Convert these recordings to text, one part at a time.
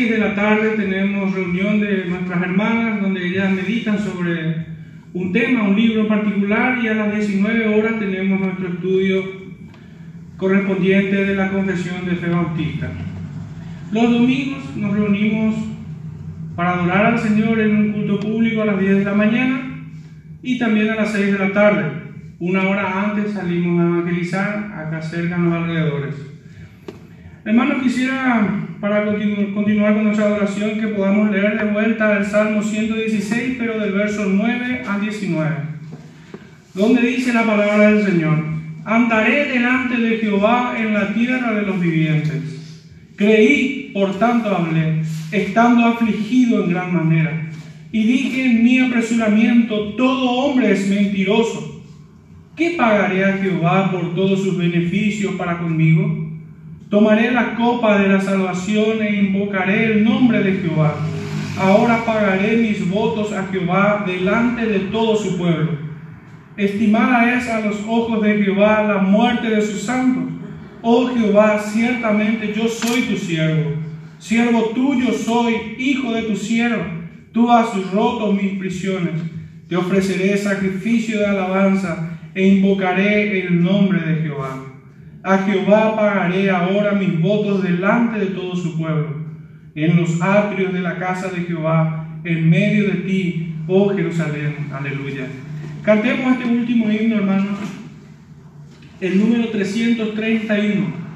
6 de la tarde tenemos reunión de nuestras hermanas donde ellas meditan sobre un tema, un libro en particular y a las 19 horas tenemos nuestro estudio correspondiente de la confesión de fe bautista. Los domingos nos reunimos para adorar al Señor en un culto público a las 10 de la mañana y también a las 6 de la tarde. Una hora antes salimos a evangelizar acá cerca en los alrededores. Hermanos, quisiera para continuar con nuestra adoración que podamos leer de vuelta el Salmo 116, pero del verso 9 al 19, donde dice la palabra del Señor, andaré delante de Jehová en la tierra de los vivientes. Creí, por tanto hablé estando afligido en gran manera. Y dije en mi apresuramiento, todo hombre es mentiroso. ¿Qué pagaré a Jehová por todos sus beneficios para conmigo? Tomaré la copa de la salvación e invocaré el nombre de Jehová. Ahora pagaré mis votos a Jehová delante de todo su pueblo. Estimada es a los ojos de Jehová la muerte de sus santos. Oh Jehová, ciertamente yo soy tu siervo Siervo tuyo soy, hijo de tu siervo. Tú has roto mis prisiones. Te ofreceré sacrificio de alabanza e invocaré el nombre de Jehová. A Jehová pagaré ahora mis votos delante de todo su pueblo, en los atrios de la casa de Jehová, en medio de ti, oh Jerusalén. Aleluya. Cantemos este último himno, hermanos, el número 331.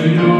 Señor.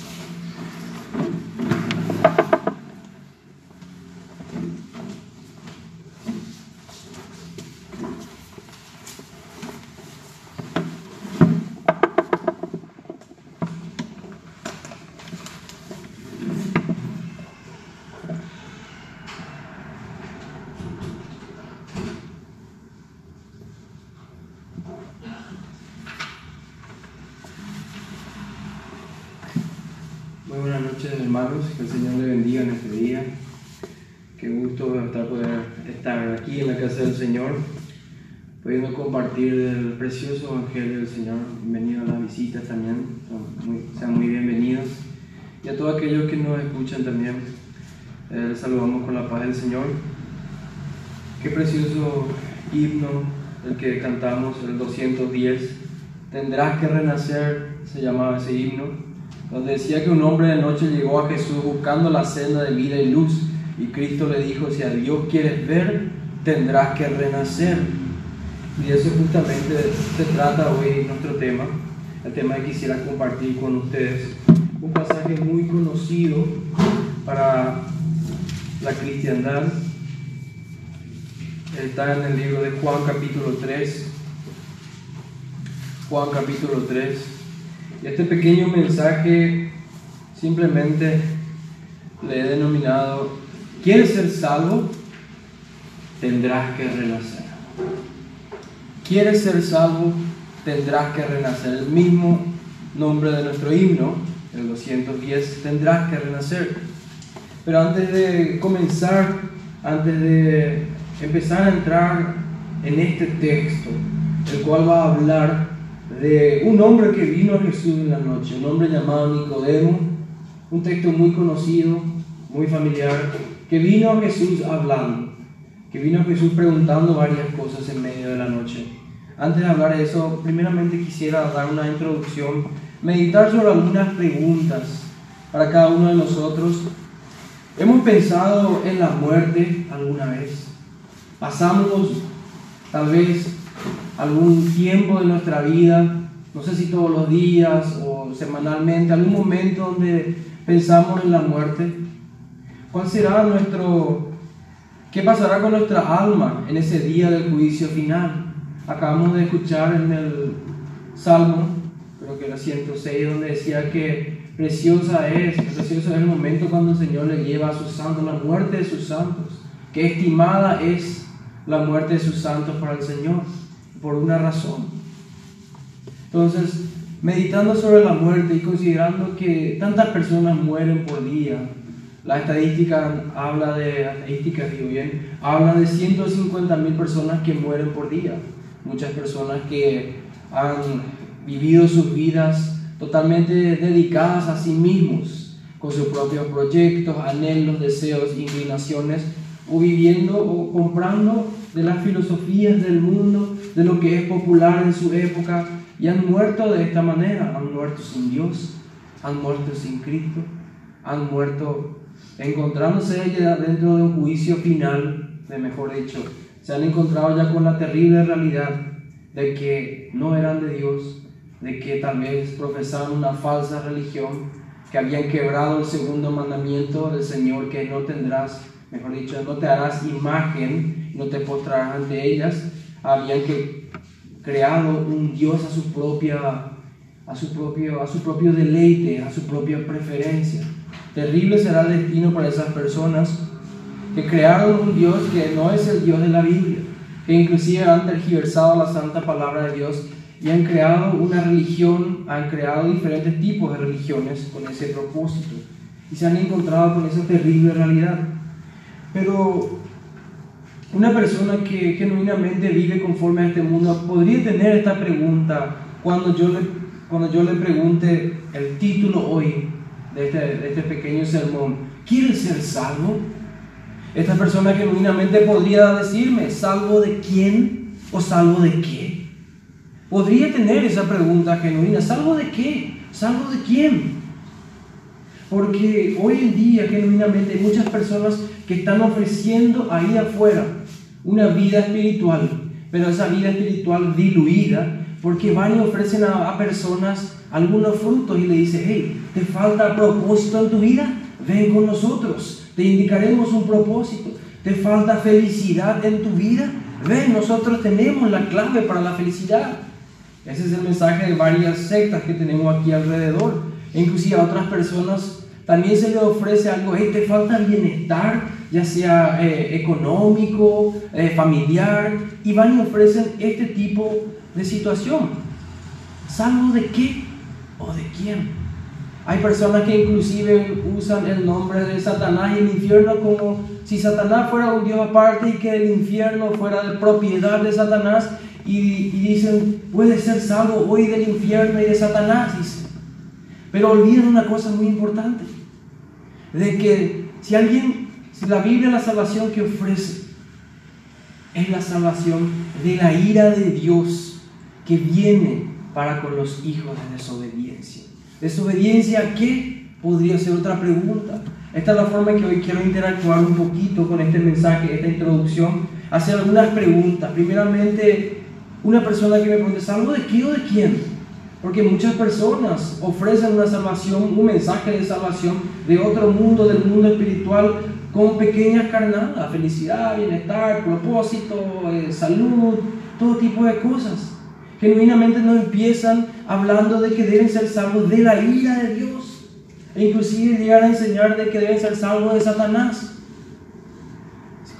compartir el precioso Evangelio del Señor. Bienvenidos a las visitas también, sean muy bienvenidos. Y a todos aquellos que nos escuchan también, eh, saludamos con la paz del Señor. Qué precioso himno el que cantamos, el 210. Tendrás que renacer, se llamaba ese himno donde decía que un hombre de noche llegó a Jesús buscando la senda de vida y luz, y Cristo le dijo, si a Dios quieres ver, tendrás que renacer. Y eso justamente se trata hoy nuestro tema, el tema que quisiera compartir con ustedes. Un pasaje muy conocido para la cristiandad. Está en el libro de Juan capítulo 3. Juan capítulo 3. Este pequeño mensaje simplemente le he denominado, ¿quieres ser salvo? Tendrás que renacer. ¿Quieres ser salvo? Tendrás que renacer. El mismo nombre de nuestro himno, el 210, tendrás que renacer. Pero antes de comenzar, antes de empezar a entrar en este texto, el cual va a hablar de un hombre que vino a Jesús en la noche, un hombre llamado Nicodemo, un texto muy conocido, muy familiar, que vino a Jesús hablando, que vino Jesús preguntando varias cosas en medio de la noche. Antes de hablar de eso, primeramente quisiera dar una introducción, meditar sobre algunas preguntas para cada uno de nosotros. ¿Hemos pensado en la muerte alguna vez? ¿Pasamos tal vez algún tiempo de nuestra vida, no sé si todos los días o semanalmente, algún momento donde pensamos en la muerte. ¿Cuál será nuestro, qué pasará con nuestra alma en ese día del juicio final? Acabamos de escuchar en el Salmo, creo que era 106, donde decía que preciosa es, precioso es el momento cuando el Señor le lleva a sus santos, la muerte de sus santos, que estimada es la muerte de sus santos para el Señor por una razón. Entonces, meditando sobre la muerte y considerando que tantas personas mueren por día, la estadística habla de, estadística digo bien, habla de 150 mil personas que mueren por día. Muchas personas que han vivido sus vidas totalmente dedicadas a sí mismos, con sus propios proyectos, anhelos, deseos, inclinaciones, o viviendo o comprando de las filosofías del mundo, de lo que es popular en su época, y han muerto de esta manera, han muerto sin Dios, han muerto sin Cristo, han muerto encontrándose dentro de un juicio final, de mejor dicho, se han encontrado ya con la terrible realidad de que no eran de Dios, de que tal vez profesaban una falsa religión, que habían quebrado el segundo mandamiento del Señor, que no tendrás, mejor dicho, no te harás imagen no te postrarás ante ellas, habían que creado un Dios a su propia a su propio a su propio deleite, a su propia preferencia. Terrible será el destino para esas personas que crearon un Dios que no es el Dios de la Biblia, que inclusive han tergiversado la santa palabra de Dios y han creado una religión, han creado diferentes tipos de religiones con ese propósito y se han encontrado con esa terrible realidad. Pero una persona que genuinamente vive conforme a este mundo podría tener esta pregunta cuando yo le, cuando yo le pregunte el título hoy de este, de este pequeño sermón. ¿Quieres ser salvo? Esta persona genuinamente podría decirme, ¿salvo de quién o salvo de qué? Podría tener esa pregunta genuina, ¿salvo de qué? ¿Salvo de quién? Porque hoy en día genuinamente hay muchas personas que están ofreciendo ahí afuera una vida espiritual, pero esa vida espiritual diluida, porque van y ofrecen a, personas algunos frutos y le dicen, hey, ¿te falta propósito en tu vida? Ven con nosotros, te indicaremos un propósito. ¿Te falta felicidad en tu vida? Ven, nosotros tenemos la clave para la felicidad. Ese es el mensaje de varias sectas que tenemos aquí alrededor. E inclusive a otras personas también se le ofrece algo, hey, te falta bienestar, ya sea eh, económico, eh, familiar, y van y ofrecen este tipo de situación. ¿Salvo de qué o de quién? Hay personas que inclusive usan el nombre de Satanás y el infierno como si Satanás fuera un Dios aparte y que el infierno fuera de propiedad de Satanás y, dicen, puede ser salvo hoy del infierno y de Satanás. Pero olviden una cosa muy importante, de que si alguien, si la Biblia la salvación que ofrece es la salvación de la ira de Dios que viene para con los hijos de desobediencia. ¿Desobediencia a qué? Podría ser otra pregunta. Esta es la forma en que hoy quiero interactuar un poquito con este mensaje, esta introducción, hacer algunas preguntas. Primeramente, una persona que me pregunte, ¿salvo de qué o de quién? Porque muchas personas ofrecen una salvación, un mensaje de salvación de otro mundo, del mundo espiritual, con pequeñas carnadas, felicidad, bienestar, propósito, eh, salud, todo tipo de cosas. Genuinamente no empiezan hablando de que deben ser salvos de la ira de Dios. E inclusive llegan a enseñar de que deben ser salvos de Satanás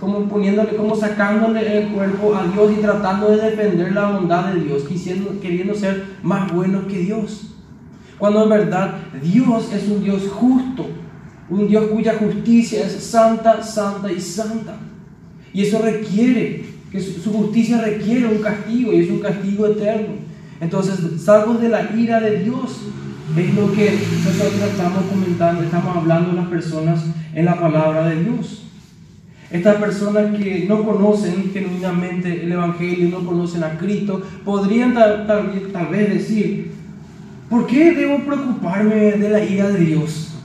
como poniéndole, como sacándole el cuerpo a Dios y tratando de defender la bondad de Dios, queriendo, queriendo ser más buenos que Dios. Cuando en verdad Dios es un Dios justo, un Dios cuya justicia es santa, santa y santa. Y eso requiere, que su, justicia requiere un castigo y es un castigo eterno. Entonces, salvos de la ira de Dios, es lo que nosotros estamos comentando, estamos hablando las personas en la palabra de Dios. Estas personas que no conocen genuinamente el Evangelio, no conocen a Cristo, podrían tal, tal, vez decir, ¿por qué debo preocuparme de la ira de Dios?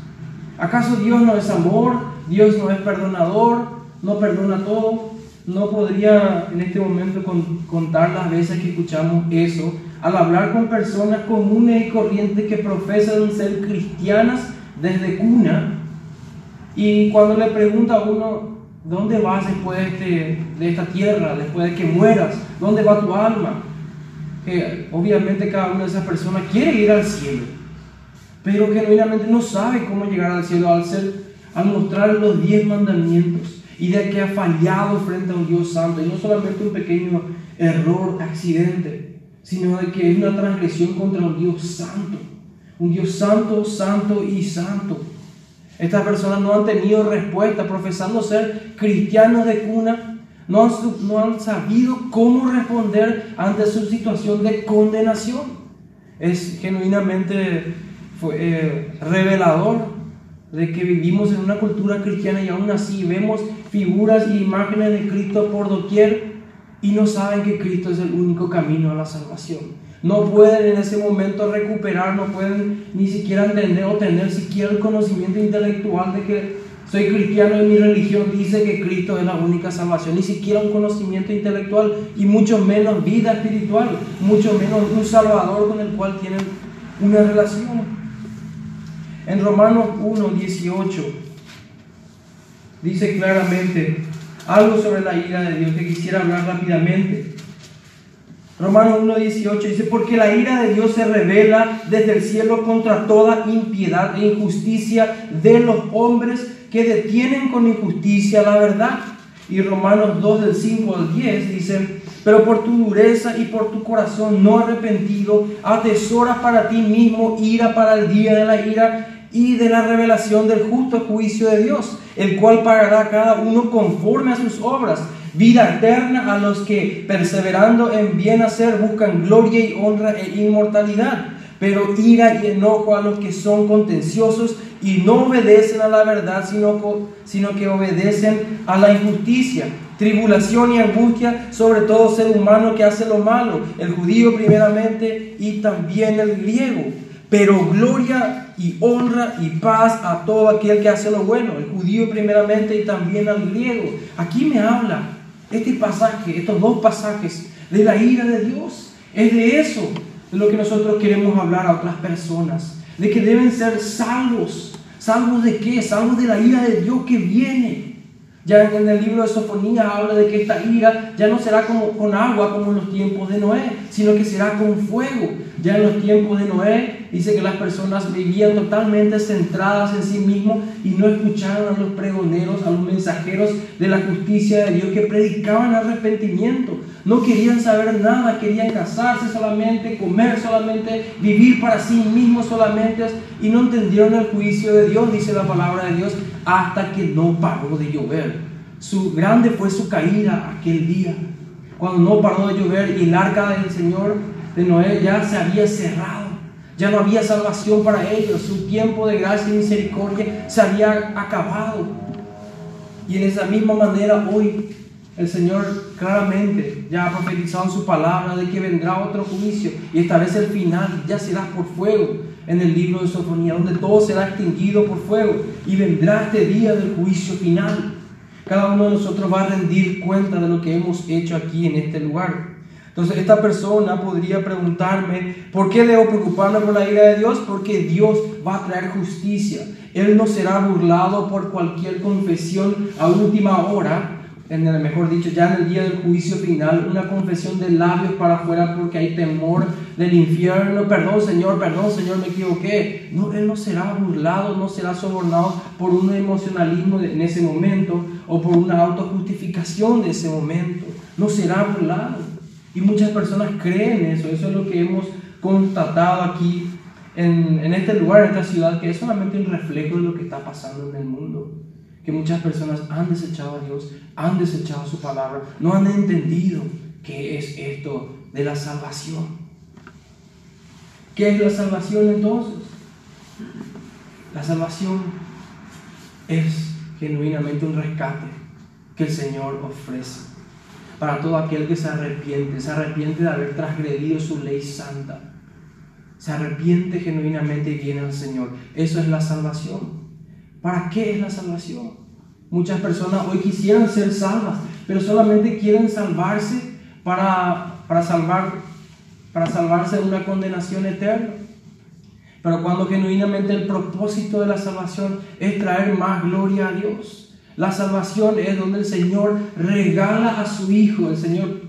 ¿Acaso Dios no es amor? ¿Dios no es perdonador? ¿No perdona todo? No podría en este momento contar las veces que escuchamos eso al hablar con personas comunes y corrientes que profesan ser cristianas desde cuna y cuando le pregunta a uno, ¿Dónde vas después de, este, esta tierra, después de que mueras? ¿Dónde va tu alma? Que obviamente cada una de esas personas quiere ir al cielo, pero genuinamente no sabe cómo llegar al cielo al, ser, al mostrar los diez mandamientos y de que ha fallado frente a un Dios santo, y no solamente un pequeño error, accidente, sino de que es una transgresión contra un Dios santo, un Dios santo, santo y santo. Estas personas no han tenido respuesta, profesando ser cristianos de cuna, no han, no han sabido cómo responder ante su situación de condenación. Es genuinamente eh, revelador de que vivimos en una cultura cristiana y aún así vemos figuras e imágenes de Cristo por doquier y no saben que Cristo es el único camino a la salvación. No pueden en ese momento recuperar, no pueden ni siquiera entender o tener siquiera el conocimiento intelectual de que soy cristiano y mi religión dice que Cristo es la única salvación, ni siquiera un conocimiento intelectual y mucho menos vida espiritual, mucho menos un Salvador con el cual tienen una relación. En Romanos 1, 18 dice claramente algo sobre la ira de Dios que quisiera hablar rápidamente. Romanos 1.18 dice, porque la ira de Dios se revela desde el cielo contra toda impiedad e injusticia de los hombres que detienen con injusticia la verdad. Y Romanos 2 del 5 al 10 dice, pero por tu dureza y por tu corazón no arrepentido, atesoras para ti mismo ira para el día de la ira y de la revelación del justo juicio de Dios, el cual pagará a cada uno conforme a sus obras vida eterna a los que, perseverando en bien hacer, buscan gloria y honra e inmortalidad, pero ira y enojo a los que son contenciosos y no obedecen a la verdad, sino, sino que obedecen a la injusticia. Tribulación y angustia sobre todo ser humano que hace lo malo, el judío primeramente y también el griego. Pero gloria y honra y paz a todo aquel que hace lo bueno, el judío primeramente y también al griego. Aquí me habla este pasaje, estos dos pasajes de la ira de Dios, es de eso de lo que nosotros queremos hablar a otras personas, de que deben ser salvos. ¿Salvos de qué? Salvos de la ira de Dios que viene. Ya en el libro de Sofonía habla de que esta ira ya no será como con agua como en los tiempos de Noé, sino que será con fuego. Ya en los tiempos de Noé dice que las personas vivían totalmente centradas en sí mismos y no escuchaban a los pregoneros, a los mensajeros de la justicia de Dios que predicaban arrepentimiento. No querían saber nada, querían casarse solamente, comer solamente, vivir para sí mismos solamente y no entendieron el juicio de Dios, dice la palabra de Dios, hasta que no paró de llover. Su grande fue su caída aquel día, cuando no paró de llover y el arca del Señor de Noé ya se había cerrado. Ya no había salvación para ellos. Su tiempo de gracia y misericordia se había acabado. Y en esa misma manera hoy el Señor claramente ya ha profetizado en su palabra de que vendrá otro juicio y esta vez el final ya será por fuego en el libro de Sofonía, donde todo será extinguido por fuego y vendrá este día del juicio final. Cada uno de nosotros va a rendir cuenta de lo que hemos hecho aquí en este lugar. Entonces esta persona podría preguntarme, ¿por qué debo preocuparme por la ira de Dios? Porque Dios va a traer justicia. Él no será burlado por cualquier confesión a última hora, en el mejor dicho, ya en el día del juicio final, una confesión de labios para afuera porque hay temor del infierno. Perdón, Señor, perdón, Señor, me equivoqué. No, Él no será burlado, no será sobornado por un emocionalismo en ese momento o por una autojustificación de ese momento. No será burlado. Y muchas personas creen eso. Eso es lo que hemos constatado aquí en, en este lugar, en esta ciudad, que es solamente un reflejo de lo que está pasando en el mundo que muchas personas han desechado a Dios, han desechado su palabra, no han entendido qué es esto de la salvación. ¿Qué es la salvación entonces? La salvación es genuinamente un rescate que el Señor ofrece para todo aquel que se arrepiente, se arrepiente de haber transgredido su ley santa, se arrepiente genuinamente y viene al Señor. Eso es la salvación. ¿Para qué es la salvación? Muchas personas hoy quisieran ser salvas, pero solamente quieren salvarse para, para, salvar, para salvarse de una condenación eterna. Pero cuando genuinamente el propósito de la salvación es traer más gloria a Dios. La salvación es donde el Señor regala a su Hijo, el Señor,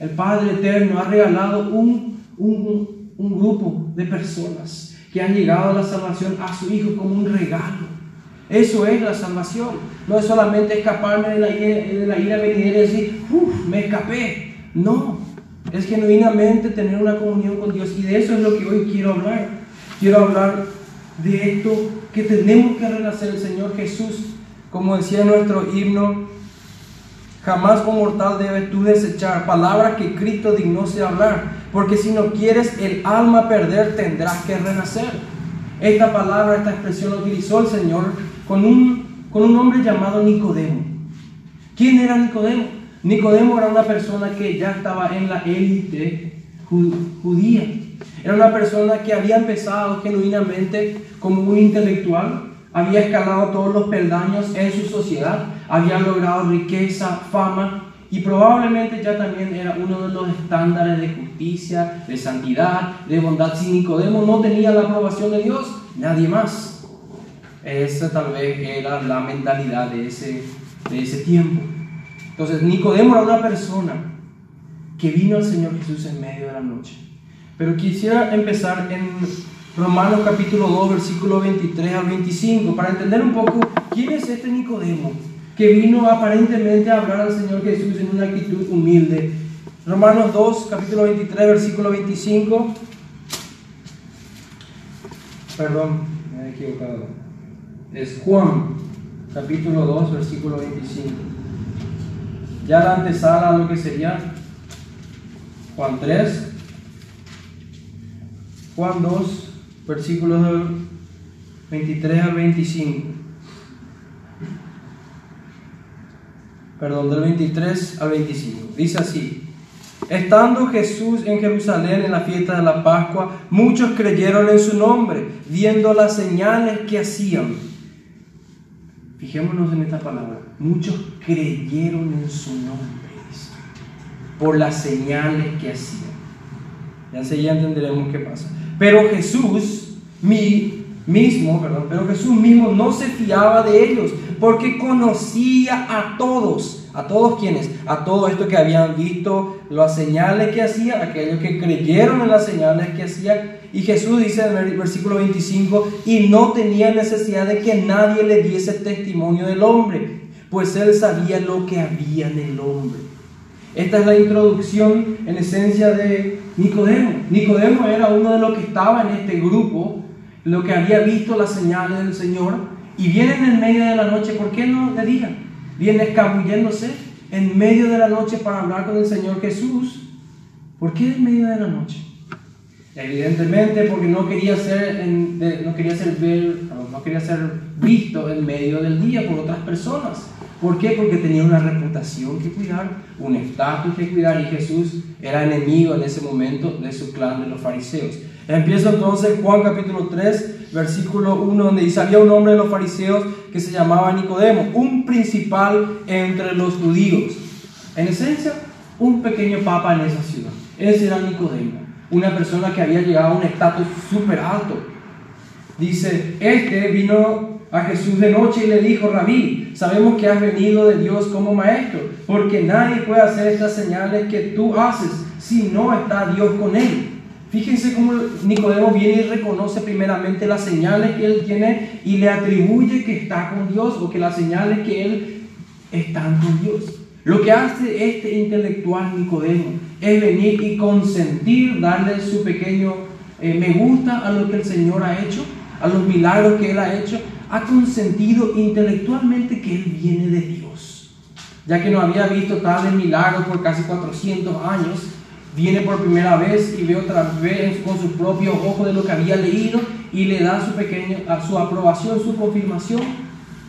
el Padre Eterno, ha regalado un, un, un grupo de personas que han llegado a la salvación a su Hijo como un regalo. Eso es la salvación. No es solamente escaparme de la ira, de la ira venidera y decir, uff, me escapé. No, es genuinamente tener una comunión con Dios. Y de eso es lo que hoy quiero hablar. Quiero hablar de esto que tenemos que renacer el Señor Jesús. Como decía nuestro himno, jamás como mortal debes tú desechar palabras que Cristo dignó se hablar. Porque si no quieres el alma perder, tendrás que renacer. Esta palabra, esta expresión utilizó el Señor con un, con un hombre llamado Nicodemo. ¿Quién era Nicodemo? Nicodemo era una persona que ya estaba en la élite judía. Era una persona que había empezado genuinamente como un intelectual, había escalado todos los peldaños en su sociedad, había logrado riqueza, fama y probablemente ya también era uno de los estándares de justicia, de santidad, de bondad. Si Nicodemo no tenía la aprobación de Dios, nadie más. Esa tal vez era la mentalidad de ese, de ese tiempo. Entonces, Nicodemo era una persona que vino al Señor Jesús en medio de la noche. Pero quisiera empezar en Romanos capítulo 2, versículo 23 al 25, para entender un poco quién es este Nicodemo que vino aparentemente a hablar al Señor Jesús en una actitud humilde. Romanos 2, capítulo 23, versículo 25. Perdón, me he equivocado es Juan, capítulo 2, versículo 25. Ya la antesala lo que sería Juan 3, Juan 2, versículos 23 al 25. Perdón, del 23 al 25. Dice así. Estando Jesús en Jerusalén en la fiesta de la Pascua, muchos creyeron en su nombre, viendo las señales que hacían. Fijémonos en esta palabra. Muchos creyeron en su nombre por las señales que hacían. Ya ya entenderemos qué pasa. Pero Jesús mi, mismo, perdón, pero Jesús mismo no se fiaba de ellos porque conocía a todos. A todos quienes, a todo esto que habían visto las señales que hacía, aquellos que creyeron en las señales que hacía. Y Jesús dice en el versículo 25, y no tenía necesidad de que nadie le diese testimonio del hombre, pues él sabía lo que había en el hombre. Esta es la introducción en esencia de Nicodemo. Nicodemo era uno de los que estaba en este grupo, lo que había visto las señales del Señor, y viene en medio de la noche, ¿por qué no de día? Viene escabulléndose en medio de la noche para hablar con el Señor Jesús. ¿Por qué en medio de la noche? Evidentemente porque no quería ser, no quería ser, no quería ser visto en medio del día por otras personas. ¿Por qué? Porque tenía una reputación que cuidar, un estatus que cuidar y Jesús era enemigo en ese momento de su clan de los fariseos. Empieza entonces Juan capítulo 3, versículo 1, donde dice, había un hombre de los fariseos que se llamaba Nicodemo, un principal entre los judíos. En esencia, un pequeño papa en esa ciudad. Ese era Nicodemo, una persona que había llegado a un estatus súper alto. Dice, este vino a Jesús de noche y le dijo, Rabí, sabemos que has venido de Dios como maestro, porque nadie puede hacer estas señales que tú haces si no está Dios con él. Fíjense cómo Nicodemo viene y reconoce primeramente las señales que él tiene y le atribuye que está con Dios o que las señales que él están con Dios. Lo que hace este intelectual Nicodemo es venir y consentir, darle su pequeño eh, me gusta a lo que el Señor ha hecho, a los milagros que él ha hecho, ha consentido intelectualmente que Él viene de Dios. Ya que no había visto tales milagros por casi 400 años, viene por primera vez y ve otra vez con sus propios ojos de lo que había leído y le da su, pequeño, su aprobación, su confirmación,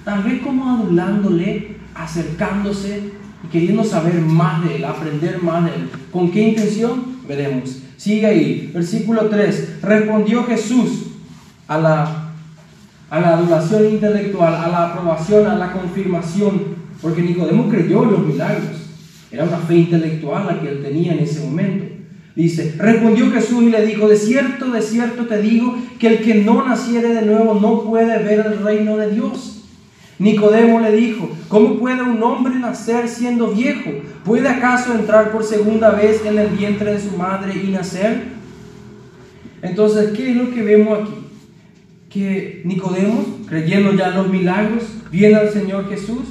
tal vez como adulándole, acercándose y queriendo saber más de él, aprender más de él. ¿Con qué intención? Veremos. Sigue ahí, versículo 3. Respondió Jesús a la a la adulación intelectual, a la aprobación, a la confirmación, porque Nicodemo creyó en los milagros. Era una fe intelectual la que él tenía en ese momento. Dice, respondió Jesús y le dijo, de cierto, de cierto te digo, que el que no naciere de nuevo no puede ver el reino de Dios. Nicodemo le dijo, ¿cómo puede un hombre nacer siendo viejo? ¿Puede acaso entrar por segunda vez en el vientre de su madre y nacer? Entonces, ¿qué es lo que vemos aquí? que Nicodemo, creyendo ya en los milagros, viene al Señor Jesús,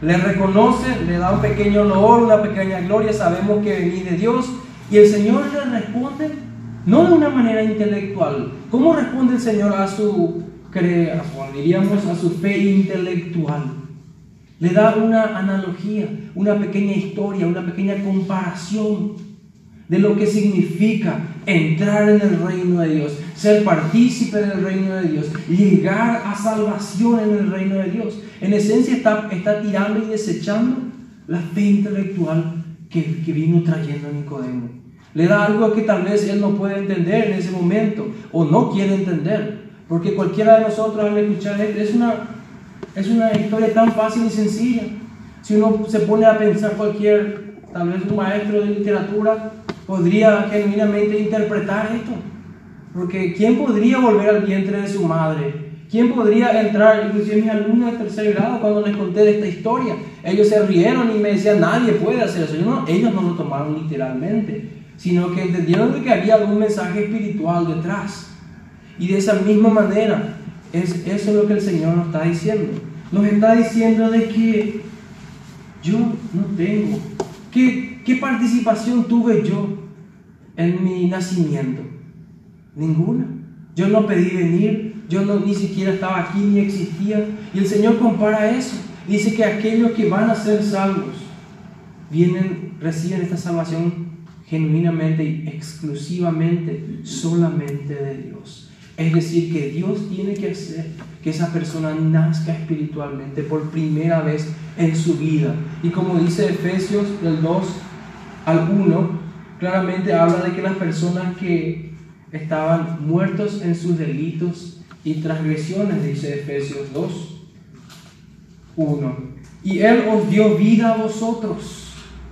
le reconoce, le da un pequeño honor, una pequeña gloria, sabemos que venís de Dios, y el Señor le responde no de una manera intelectual. ¿Cómo responde el Señor a su, diríamos, a su fe intelectual? Le da una analogía, una pequeña historia, una pequeña comparación de lo que significa entrar en el reino de Dios, ser partícipe del reino de Dios, llegar a salvación en el reino de Dios. En esencia está, está tirando y desechando la fe intelectual que, que vino trayendo Nicodemo. Le da algo que tal vez él no puede entender en ese momento o no quiere entender. Porque cualquiera de nosotros al escuchar esto es una, es una historia tan fácil y sencilla. Si uno se pone a pensar cualquier, tal vez un maestro de literatura, podría genuinamente interpretar esto. Porque ¿quién podría volver al vientre de su madre? ¿Quién podría entrar? Inclusive mis alumnos de tercer grado, cuando les conté esta historia, ellos se rieron y me decían, nadie puede hacer eso. No, ellos no lo tomaron literalmente, sino que entendieron que había algún mensaje espiritual detrás. Y de esa misma manera, es, eso es lo que el Señor nos está diciendo. Nos está diciendo de que yo no tengo. ¿Qué, qué participación tuve yo en mi nacimiento? Ninguna. Yo no pedí venir, yo no, ni siquiera estaba aquí ni existía. Y el Señor compara eso. Dice que aquellos que van a ser salvos vienen, reciben esta salvación genuinamente y exclusivamente, solamente de Dios. Es decir, que Dios tiene que hacer que esa persona nazca espiritualmente por primera vez en su vida. Y como dice Efesios del 2 al 1, claramente habla de que las personas que estaban muertos en sus delitos y transgresiones, dice Efesios 2, 1. Y Él os dio vida a vosotros.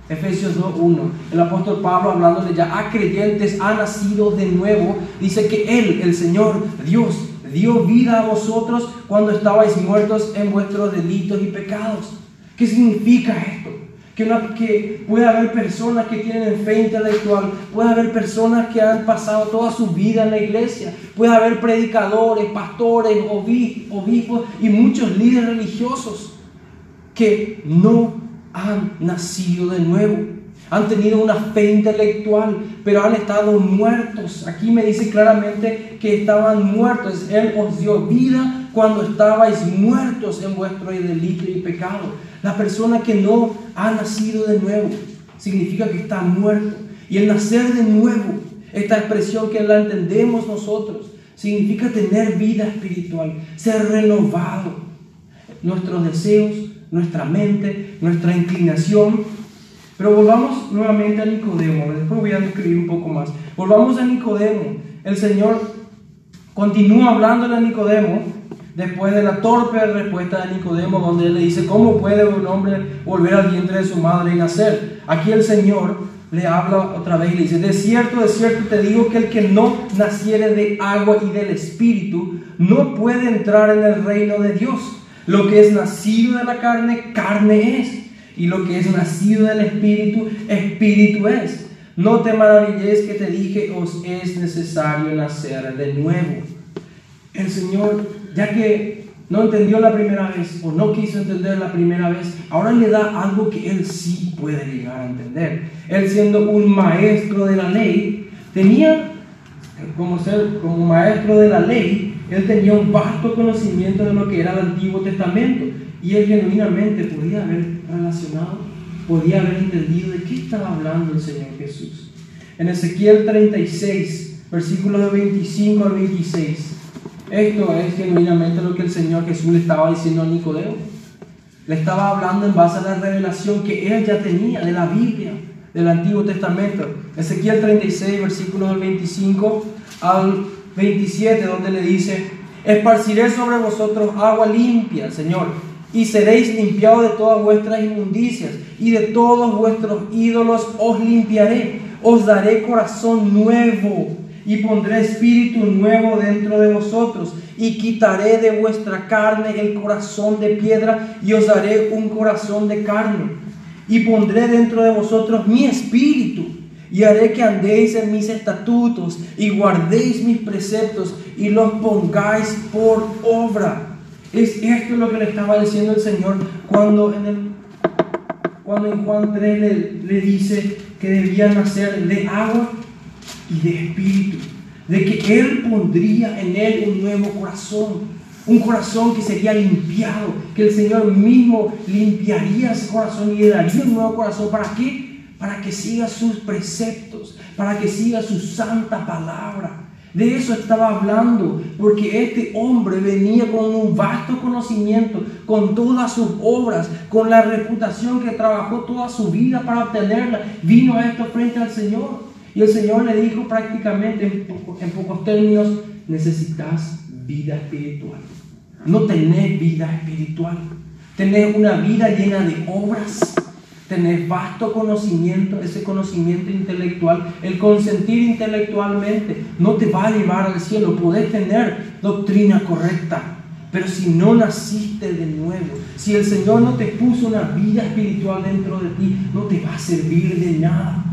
Efesios 2, 1. El apóstol Pablo hablándole ya a creyentes, ha nacido de nuevo. Dice que Él, el Señor, Dios, dio vida a vosotros cuando estabais muertos en vuestros delitos y pecados. ¿Qué significa esto? Que, que puede haber personas que tienen fe intelectual, puede haber personas que han pasado toda su vida en la iglesia, puede haber predicadores, pastores, obispos y muchos líderes religiosos que no han nacido de nuevo. Han tenido una fe intelectual, pero han estado muertos. Aquí me dice claramente que estaban muertos. Él os dio vida cuando estabais muertos en vuestro delito y pecado. La persona que no ha nacido de nuevo significa que está muerto. Y el nacer de nuevo, esta expresión que la entendemos nosotros, significa tener vida espiritual, ser renovado. Nuestros deseos, nuestra mente, nuestra inclinación. Pero volvamos nuevamente a Nicodemo. Después voy a describir un poco más. Volvamos a Nicodemo. El Señor continúa hablando a Nicodemo después de la torpe respuesta de Nicodemo, donde él le dice, ¿cómo puede un hombre volver al vientre de su madre y nacer? Aquí el Señor le habla otra vez y le dice, de cierto, de cierto te digo que el que no naciere de agua y del Espíritu, no puede entrar en el reino de Dios. Lo que es nacido de la carne, carne es. Y lo que es nacido del Espíritu, Espíritu es. No te maravilles que te dije, os es necesario nacer de nuevo. El Señor ya que no entendió la primera vez o no quiso entender la primera vez, ahora le da algo que él sí puede llegar a entender. Él siendo un maestro de la ley, tenía, como ser como maestro de la ley, él tenía un vasto conocimiento de lo que era el Antiguo Testamento y él genuinamente podía haber relacionado, podía haber entendido de qué estaba hablando el Señor Jesús. En Ezequiel 36, versículos de 25 al 26, esto es genuinamente lo que el Señor Jesús le estaba diciendo a Nicodemo. Le estaba hablando en base a la revelación que él ya tenía de la Biblia, del Antiguo Testamento. Ezequiel 36, versículos del 25 al 27, donde le dice, esparciré sobre vosotros agua limpia, Señor, y seréis limpiados de todas vuestras inmundicias, y de todos vuestros ídolos os limpiaré. Os daré corazón nuevo y pondré espíritu nuevo dentro de vosotros y quitaré de vuestra carne el corazón de piedra y os daré un corazón de carne y pondré dentro de vosotros mi espíritu y haré que andéis en mis estatutos y guardéis mis preceptos y los pongáis por obra. Es esto lo que le estaba diciendo el Señor cuando en, Juan 3 le, dice que debía nacer de agua y de espíritu, de que Él pondría en él un nuevo corazón, un corazón que sería limpiado, que el Señor mismo limpiaría ese corazón y le daría un nuevo corazón. ¿Para qué? Para que siga sus preceptos, para que siga su santa palabra. De eso estaba hablando, porque este hombre venía con un vasto conocimiento, con todas sus obras, con la reputación que trabajó toda su vida para obtenerla. Vino a esto frente al Señor. Y el Señor le dijo prácticamente en, pocos términos, necesitas vida espiritual. No tenés vida espiritual. Tenés una vida llena de obras. Tenés vasto conocimiento, ese conocimiento intelectual, el consentir intelectualmente no te va a llevar al cielo. Podés tener doctrina correcta, pero si no naciste de nuevo, si el Señor no te puso una vida espiritual dentro de ti, no te va a servir de nada.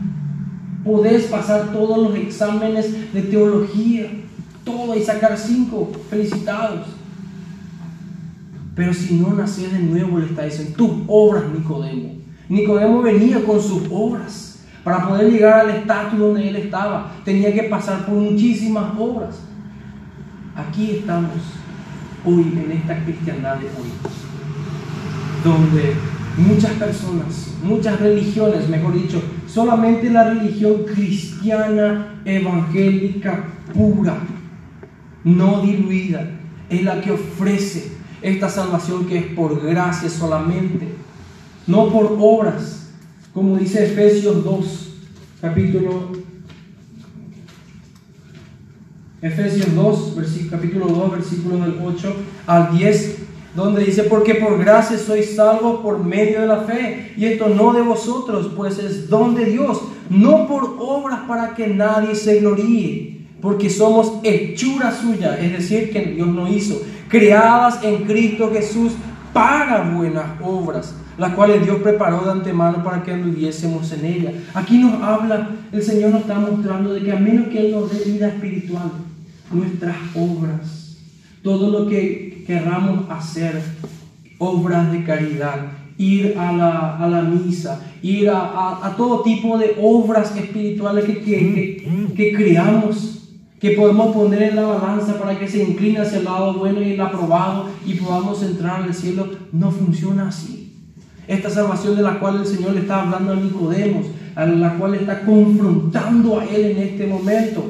Podés pasar todos los exámenes de teología, todo y sacar cinco, felicitados. Pero si no nació de nuevo, le está diciendo, tus obras, Nicodemo. Nicodemo venía con sus obras. Para poder llegar al estatus donde él estaba, tenía que pasar por muchísimas obras. Aquí estamos hoy en esta cristiandad de hoy, donde muchas personas, muchas religiones, mejor dicho, solamente la religión cristiana evangélica pura, no diluida, es la que ofrece esta salvación que es por gracia solamente, no por obras, como dice Efesios 2, capítulo Efesios 2, capítulo 2, versículo del 8 al 10 donde dice, porque por gracia sois salvos por medio de la fe, y esto no de vosotros, pues es don de Dios, no por obras para que nadie se gloríe, porque somos hechura suya, es decir, que Dios nos hizo, creadas en Cristo Jesús para buenas obras, las cuales Dios preparó de antemano para que anduviésemos en ella. Aquí nos habla, el Señor nos está mostrando de que a menos que Él nos dé vida espiritual, nuestras obras, todo lo que querramos hacer, obras de caridad, ir a la, misa, ir a, todo tipo de obras espirituales que, que, que creamos que podemos poner en la balanza para que se incline hacia el lado bueno y el aprobado y podamos entrar al cielo, no funciona así. Esta salvación de la cual el Señor le está hablando a Nicodemos, a la cual está confrontando a él en este momento,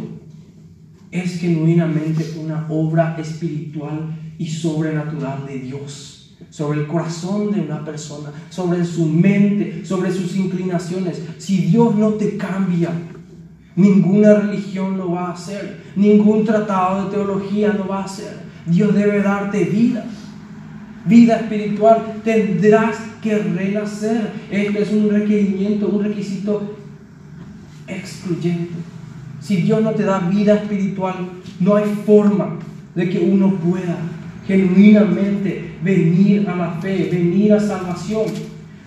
es genuinamente una obra espiritual y sobrenatural de Dios sobre el corazón de una persona, sobre su mente, sobre sus inclinaciones. Si Dios no te cambia, Ninguna religión lo va a hacer. Ningún tratado de teología lo va a hacer. Dios debe darte vida. Vida espiritual. Tendrás que renacer. Este es un requerimiento, un requisito excluyente. Si Dios no te da vida espiritual, no hay forma de que uno pueda genuinamente venir a la fe, venir a salvación.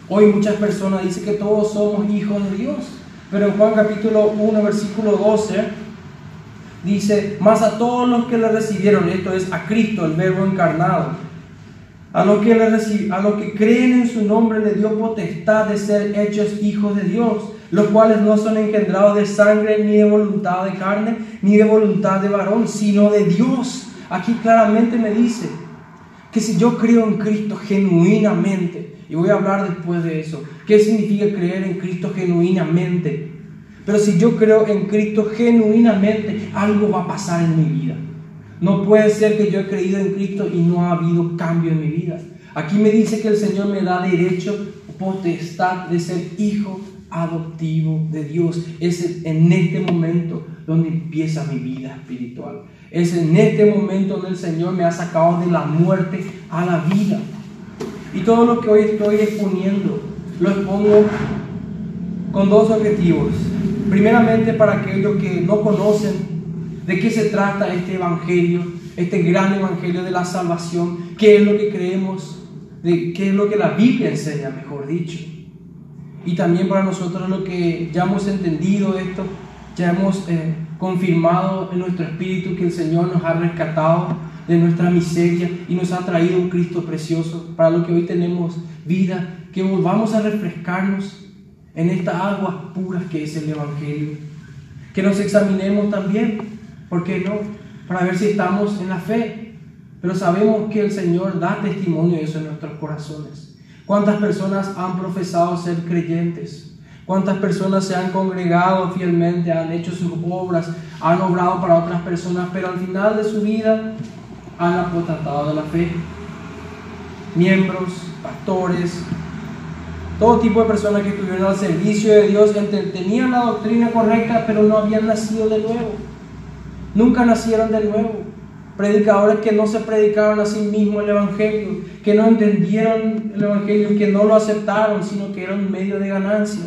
Hoy muchas personas dicen que todos somos hijos de Dios. Pero en Juan capítulo 1, versículo 12, dice, más a todos los que le recibieron, esto es a Cristo, el verbo encarnado, a los que, le a los que creen en su nombre le dio potestad de ser hechos hijos de Dios, los cuales no son engendrados de sangre, ni de voluntad de carne, ni de voluntad de varón, sino de Dios. Aquí claramente me dice que si yo creo en Cristo genuinamente, y voy a hablar después de eso. ¿Qué significa creer en Cristo genuinamente? Pero si yo creo en Cristo genuinamente, algo va a pasar en mi vida. No puede ser que yo he creído en Cristo y no ha habido cambio en mi vida. Aquí me dice que el Señor me da derecho, potestad de ser hijo adoptivo de Dios. Es en este momento donde empieza mi vida espiritual. Es en este momento donde el Señor me ha sacado de la muerte a la vida. Y todo lo que hoy estoy exponiendo lo expongo con dos objetivos. Primeramente para aquellos que no conocen de qué se trata este evangelio, este gran evangelio de la salvación, qué es lo que creemos, de qué es lo que la Biblia enseña, mejor dicho. Y también para nosotros lo que ya hemos entendido esto, ya hemos eh, confirmado en nuestro espíritu que el Señor nos ha rescatado de nuestra miseria y nos ha traído un Cristo precioso para lo que hoy tenemos vida, que volvamos a refrescarnos en estas aguas puras que es el Evangelio. Que nos examinemos también, ¿por qué no? Para ver si estamos en la fe. Pero sabemos que el Señor da testimonio de eso en nuestros corazones. ¿Cuántas personas han profesado ser creyentes? ¿Cuántas personas se han congregado fielmente, han hecho sus obras, han obrado para otras personas, pero al final de su vida han apostatado de la fe. Miembros, pastores, todo tipo de personas que estuvieron al servicio de Dios, tenían la doctrina correcta, pero no habían nacido de nuevo. Nunca nacieron de nuevo. Predicadores que no se predicaron a sí mismos el Evangelio, que no entendieron el Evangelio que no lo aceptaron, sino que eran un medio de ganancia.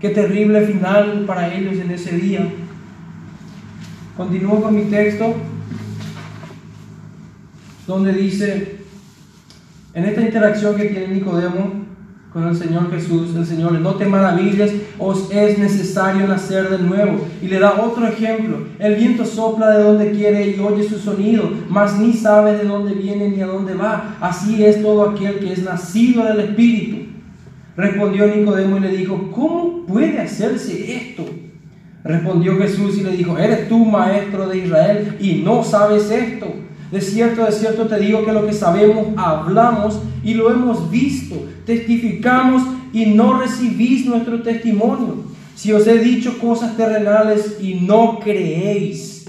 Qué terrible final para ellos en ese día. Continúo con mi texto donde dice, en esta interacción que tiene Nicodemo con el Señor Jesús, el Señor no te maravilles, os es necesario nacer de nuevo. Y le da otro ejemplo, el viento sopla de donde quiere y oye su sonido, mas ni sabe de dónde viene ni a dónde va. Así es todo aquel que es nacido del Espíritu. Respondió Nicodemo y le dijo, ¿cómo puede hacerse esto? Respondió Jesús y le dijo, ¿eres tú maestro de Israel y no sabes esto? De cierto, de cierto te digo que lo que sabemos hablamos y lo hemos visto, testificamos y no recibís nuestro testimonio. Si os he dicho cosas terrenales y no creéis,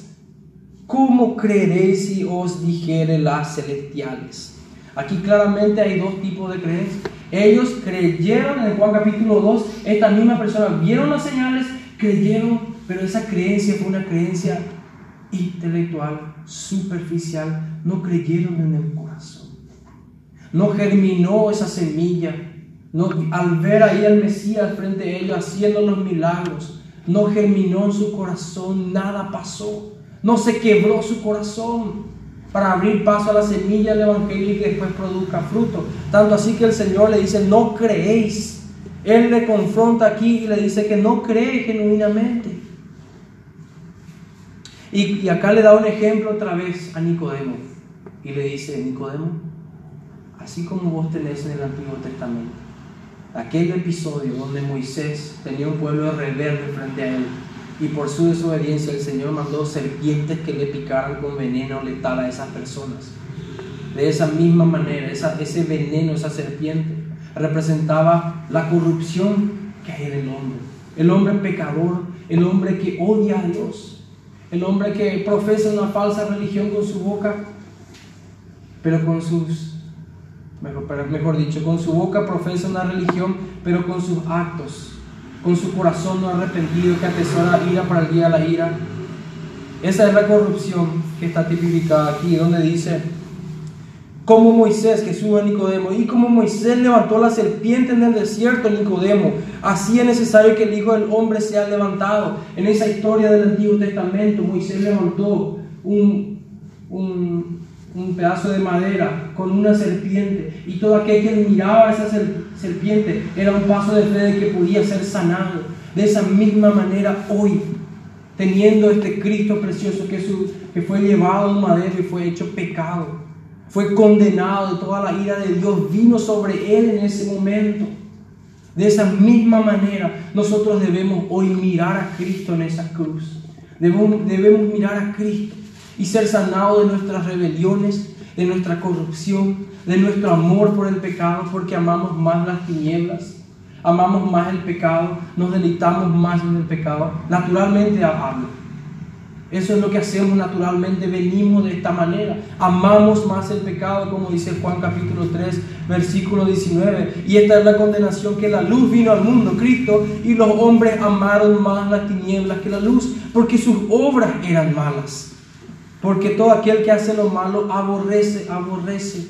¿cómo creeréis si os dijere las celestiales? Aquí claramente hay dos tipos de creencias. Ellos creyeron en Juan capítulo 2, esta misma persona vieron las señales, creyeron, pero esa creencia fue una creencia intelectual, superficial, no creyeron en el corazón. No germinó esa semilla. No, al ver ahí al Mesías frente a ellos haciendo los milagros, no germinó en su corazón, nada pasó. No se quebró su corazón. para abrir paso a la semilla del Evangelio y que después produzca fruto. Tanto así que el Señor le dice, no creéis. Él le confronta aquí y le dice que no cree genuinamente. Y, acá le da un ejemplo otra vez a Nicodemo. Y le dice, Nicodemo, así como vos tenés en el Antiguo Testamento, aquel episodio donde Moisés tenía un pueblo rebelde frente a él, y por su desobediencia el Señor mandó serpientes que le picaran con veneno letal a esas personas. De esa misma manera, ese veneno, esa serpiente, representaba la corrupción que hay en el hombre. El hombre pecador, el hombre que odia a Dios, el hombre que profesa una falsa religión con su boca, pero con sus, mejor, dicho, con su boca profesa una religión, pero con sus actos con su corazón no arrepentido que atesora ira para el día de la ira. Esa es la corrupción que está tipificada aquí, donde dice, como Moisés sube a Nicodemo, y como Moisés levantó la serpiente en el desierto, Nicodemo, así es necesario que el Hijo del Hombre sea levantado. En esa historia del Antiguo Testamento, Moisés levantó un, un un pedazo de madera con una serpiente y todo aquel que miraba a esa serpiente era un paso de fe de que podía ser sanado. De esa misma manera hoy, teniendo este Cristo precioso que, que fue llevado a un madero y fue hecho pecado, fue condenado de toda la ira de Dios, vino sobre él en ese momento. De esa misma manera, nosotros debemos hoy mirar a Cristo en esa cruz. Debemos, debemos mirar a Cristo y ser sanado de nuestras rebeliones, de nuestra corrupción, de nuestro amor por el pecado, porque amamos más las tinieblas, amamos más el pecado, nos deleitamos más en el pecado. Naturalmente hablo. Eso es lo que hacemos naturalmente, venimos de esta manera. Amamos más el pecado, como dice Juan capítulo 3, versículo 19. Y esta es la condenación que la luz vino al mundo, Cristo, y los hombres amaron más las tinieblas que la luz, porque sus obras eran malas. Porque todo aquel que hace lo malo aborrece, aborrece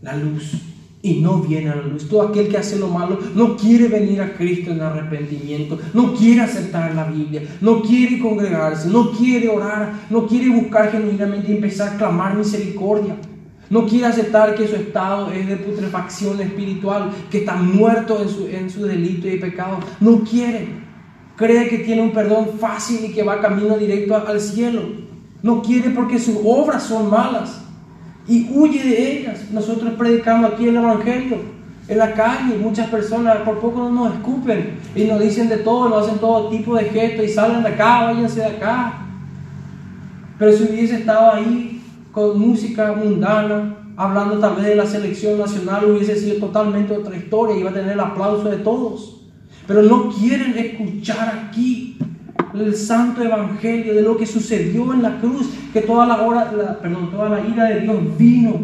la luz y no viene a la luz. Todo aquel que hace lo malo no quiere venir a Cristo en arrepentimiento, no quiere aceptar la Biblia, no quiere congregarse, no quiere orar, no quiere buscar genuinamente y empezar a clamar misericordia. No quiere aceptar que su estado es de putrefacción espiritual, que está muerto en su, en su delito y pecado. No quiere cree que tiene un perdón fácil y que va camino directo al cielo. No quiere porque sus obras son malas y huye de ellas. Nosotros predicamos aquí el Evangelio, en la calle, muchas personas por poco nos escupen y nos dicen de todo, nos hacen todo tipo de gestos y salen de acá, váyanse de acá. Pero si hubiese estado ahí con música mundana, hablando tal vez de la selección nacional, hubiese sido totalmente otra historia y iba a tener el aplauso de todos pero no quieren escuchar aquí el santo evangelio de lo que sucedió en la cruz, que toda la, hora, perdón, toda la ira de Dios vino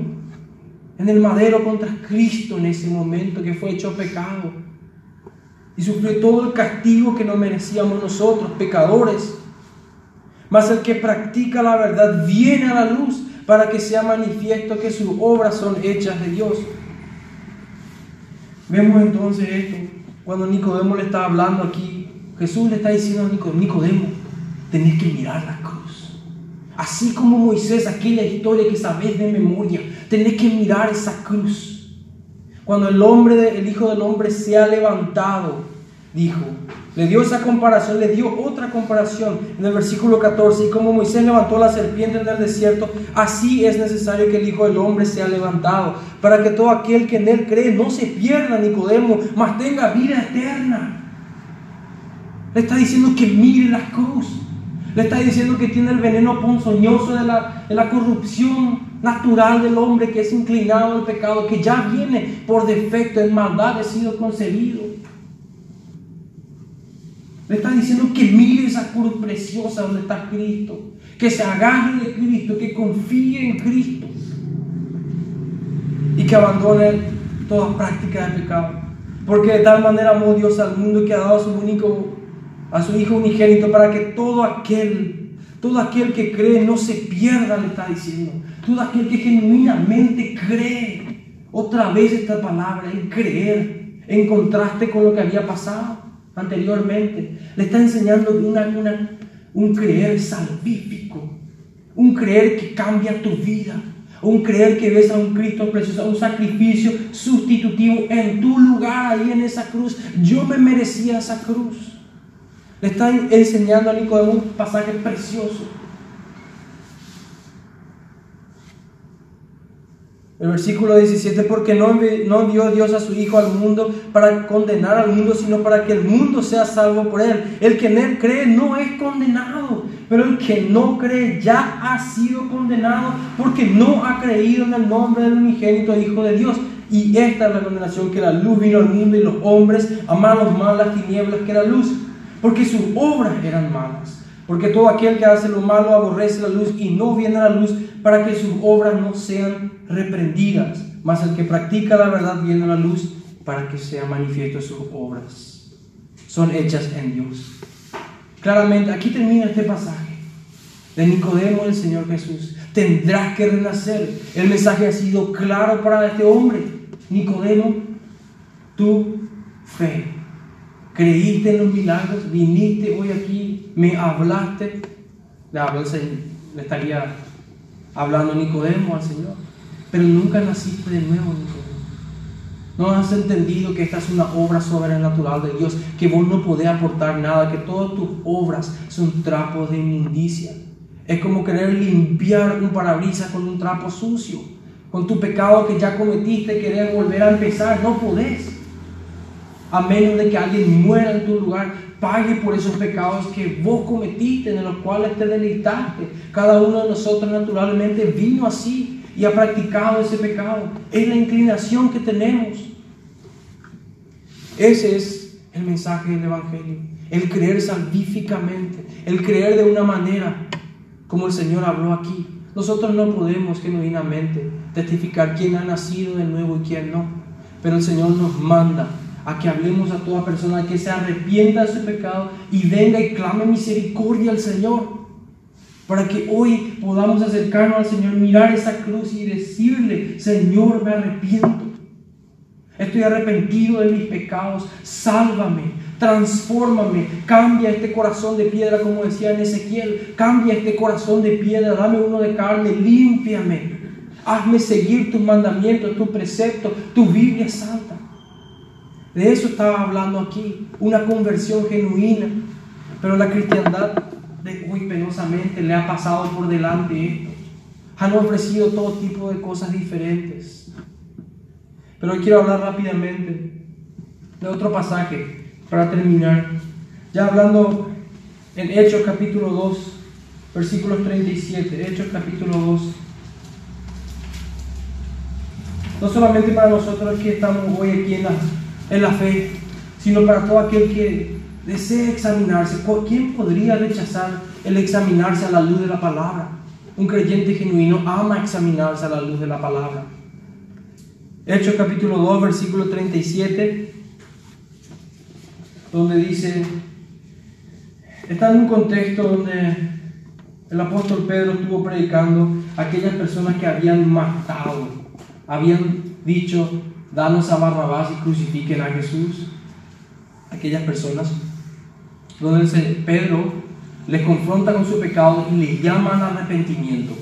en el madero contra Cristo en ese momento que fue hecho pecado y sufrió todo el castigo que no merecíamos nosotros, pecadores. Mas el que practica la verdad viene a la luz para que sea manifiesto que sus obras son hechas de Dios. Vemos entonces esto cuando Nicodemo le está hablando aquí, Jesús le está diciendo a Nicodemo, tenés que mirar la cruz. Así como Moisés, aquella historia que sabes de memoria, tenés que mirar esa cruz. Cuando el hombre, el Hijo del Hombre se ha levantado, dijo, le dio esa comparación, le dio otra comparación en el versículo 14. Y como Moisés levantó la serpiente en el desierto, así es necesario que el Hijo del Hombre sea levantado, para que todo aquel que en él cree no se pierda, Nicodemo, mas tenga vida eterna. Le está diciendo que mire la cruz. Le está diciendo que tiene el veneno ponzoñoso de la, corrupción natural del hombre que es inclinado al pecado, que ya viene por defecto, en maldad, ha sido concebido. Le está diciendo que mire esa cruz preciosa donde está Cristo, que se agarre de Cristo, que confíe en Cristo y que abandone toda práctica de pecado. Porque de tal manera amó Dios al mundo que ha dado su único, a su Hijo unigénito para que todo aquel, todo aquel que cree no se pierda, le está diciendo. Todo aquel que genuinamente cree, otra vez esta palabra, en creer, en contraste con lo que había pasado anteriormente. Le está enseñando una, un creer salvífico, Un creer que cambia tu vida. Un creer que ves a un Cristo precioso, un sacrificio sustitutivo en tu lugar ahí en esa cruz. Yo me merecía esa cruz. Le está enseñando a Nicodemo un pasaje precioso. El versículo 17, porque no, no dio Dios a su Hijo al mundo para condenar al mundo, sino para que el mundo sea salvo por él. El que en él cree no es condenado, pero el que no cree ya ha sido condenado porque no ha creído en el nombre del unigénito Hijo de Dios. Y esta es la condenación que la luz vino al mundo y los hombres amaron más las tinieblas que la luz, porque sus obras eran malas. Porque todo aquel que hace lo malo aborrece la luz y no viene a la luz para que sus obras no sean reprendidas. Mas el que practica la verdad viene a la luz para que sea manifiesto sus obras. Son hechas en Dios. Claramente, aquí termina este pasaje de Nicodemo el Señor Jesús. Tendrás que renacer. El mensaje ha sido claro para este hombre. Nicodemo, tu fe. Creíste en los milagros, viniste hoy aquí, me hablaste. Le, le estaría hablando Nicodemo al Señor. Pero nunca naciste de nuevo, Nicodemo. No has entendido que esta es una obra sobrenatural de Dios, que vos no podés aportar nada, que todas tus obras son trapos de inmundicia. Es como querer limpiar un parabrisas con un trapo sucio. Con tu pecado que ya cometiste, querer volver a empezar, no podés. A menos de que alguien muera en tu lugar, pague por esos pecados que vos cometiste, en los cuales te deleitaste. Cada uno de nosotros naturalmente vino así y ha practicado ese pecado. Es la inclinación que tenemos. Ese es el mensaje del Evangelio. El creer salvíficamente, el creer de una manera como el Señor habló aquí. Nosotros no podemos genuinamente testificar quién ha nacido de nuevo y quién no. Pero el Señor nos manda a que hablemos a toda persona que se arrepienta de su pecado y venga y clame misericordia al Señor. Para que hoy podamos acercarnos al Señor, mirar esa cruz y decirle, Señor, me arrepiento. Estoy arrepentido de mis pecados, sálvame, transfórmame, cambia este corazón de piedra, como decía en Ezequiel, cambia este corazón de piedra, dame uno de carne, límpiame, hazme seguir tus mandamientos, tus preceptos, tu Biblia santa. De eso estaba hablando aquí, una conversión genuina. Pero la cristiandad de hoy penosamente le ha pasado por delante esto. Han ofrecido todo tipo de cosas diferentes. Pero hoy quiero hablar rápidamente de otro pasaje para terminar. Ya hablando en Hechos capítulo 2, versículos 37. Hechos capítulo 2. No solamente para nosotros que estamos hoy aquí en la en la fe, sino para todo aquel que desee examinarse. ¿Quién podría rechazar el examinarse a la luz de la palabra? Un creyente genuino ama examinarse a la luz de la palabra. Hechos capítulo 2, versículo 37, donde dice, está en un contexto donde el apóstol Pedro estuvo predicando a aquellas personas que habían matado, habían dicho, danos a Barrabás y crucifiquen a Jesús. Aquellas personas donde Pedro les confronta con su pecado y les llama al arrepentimiento.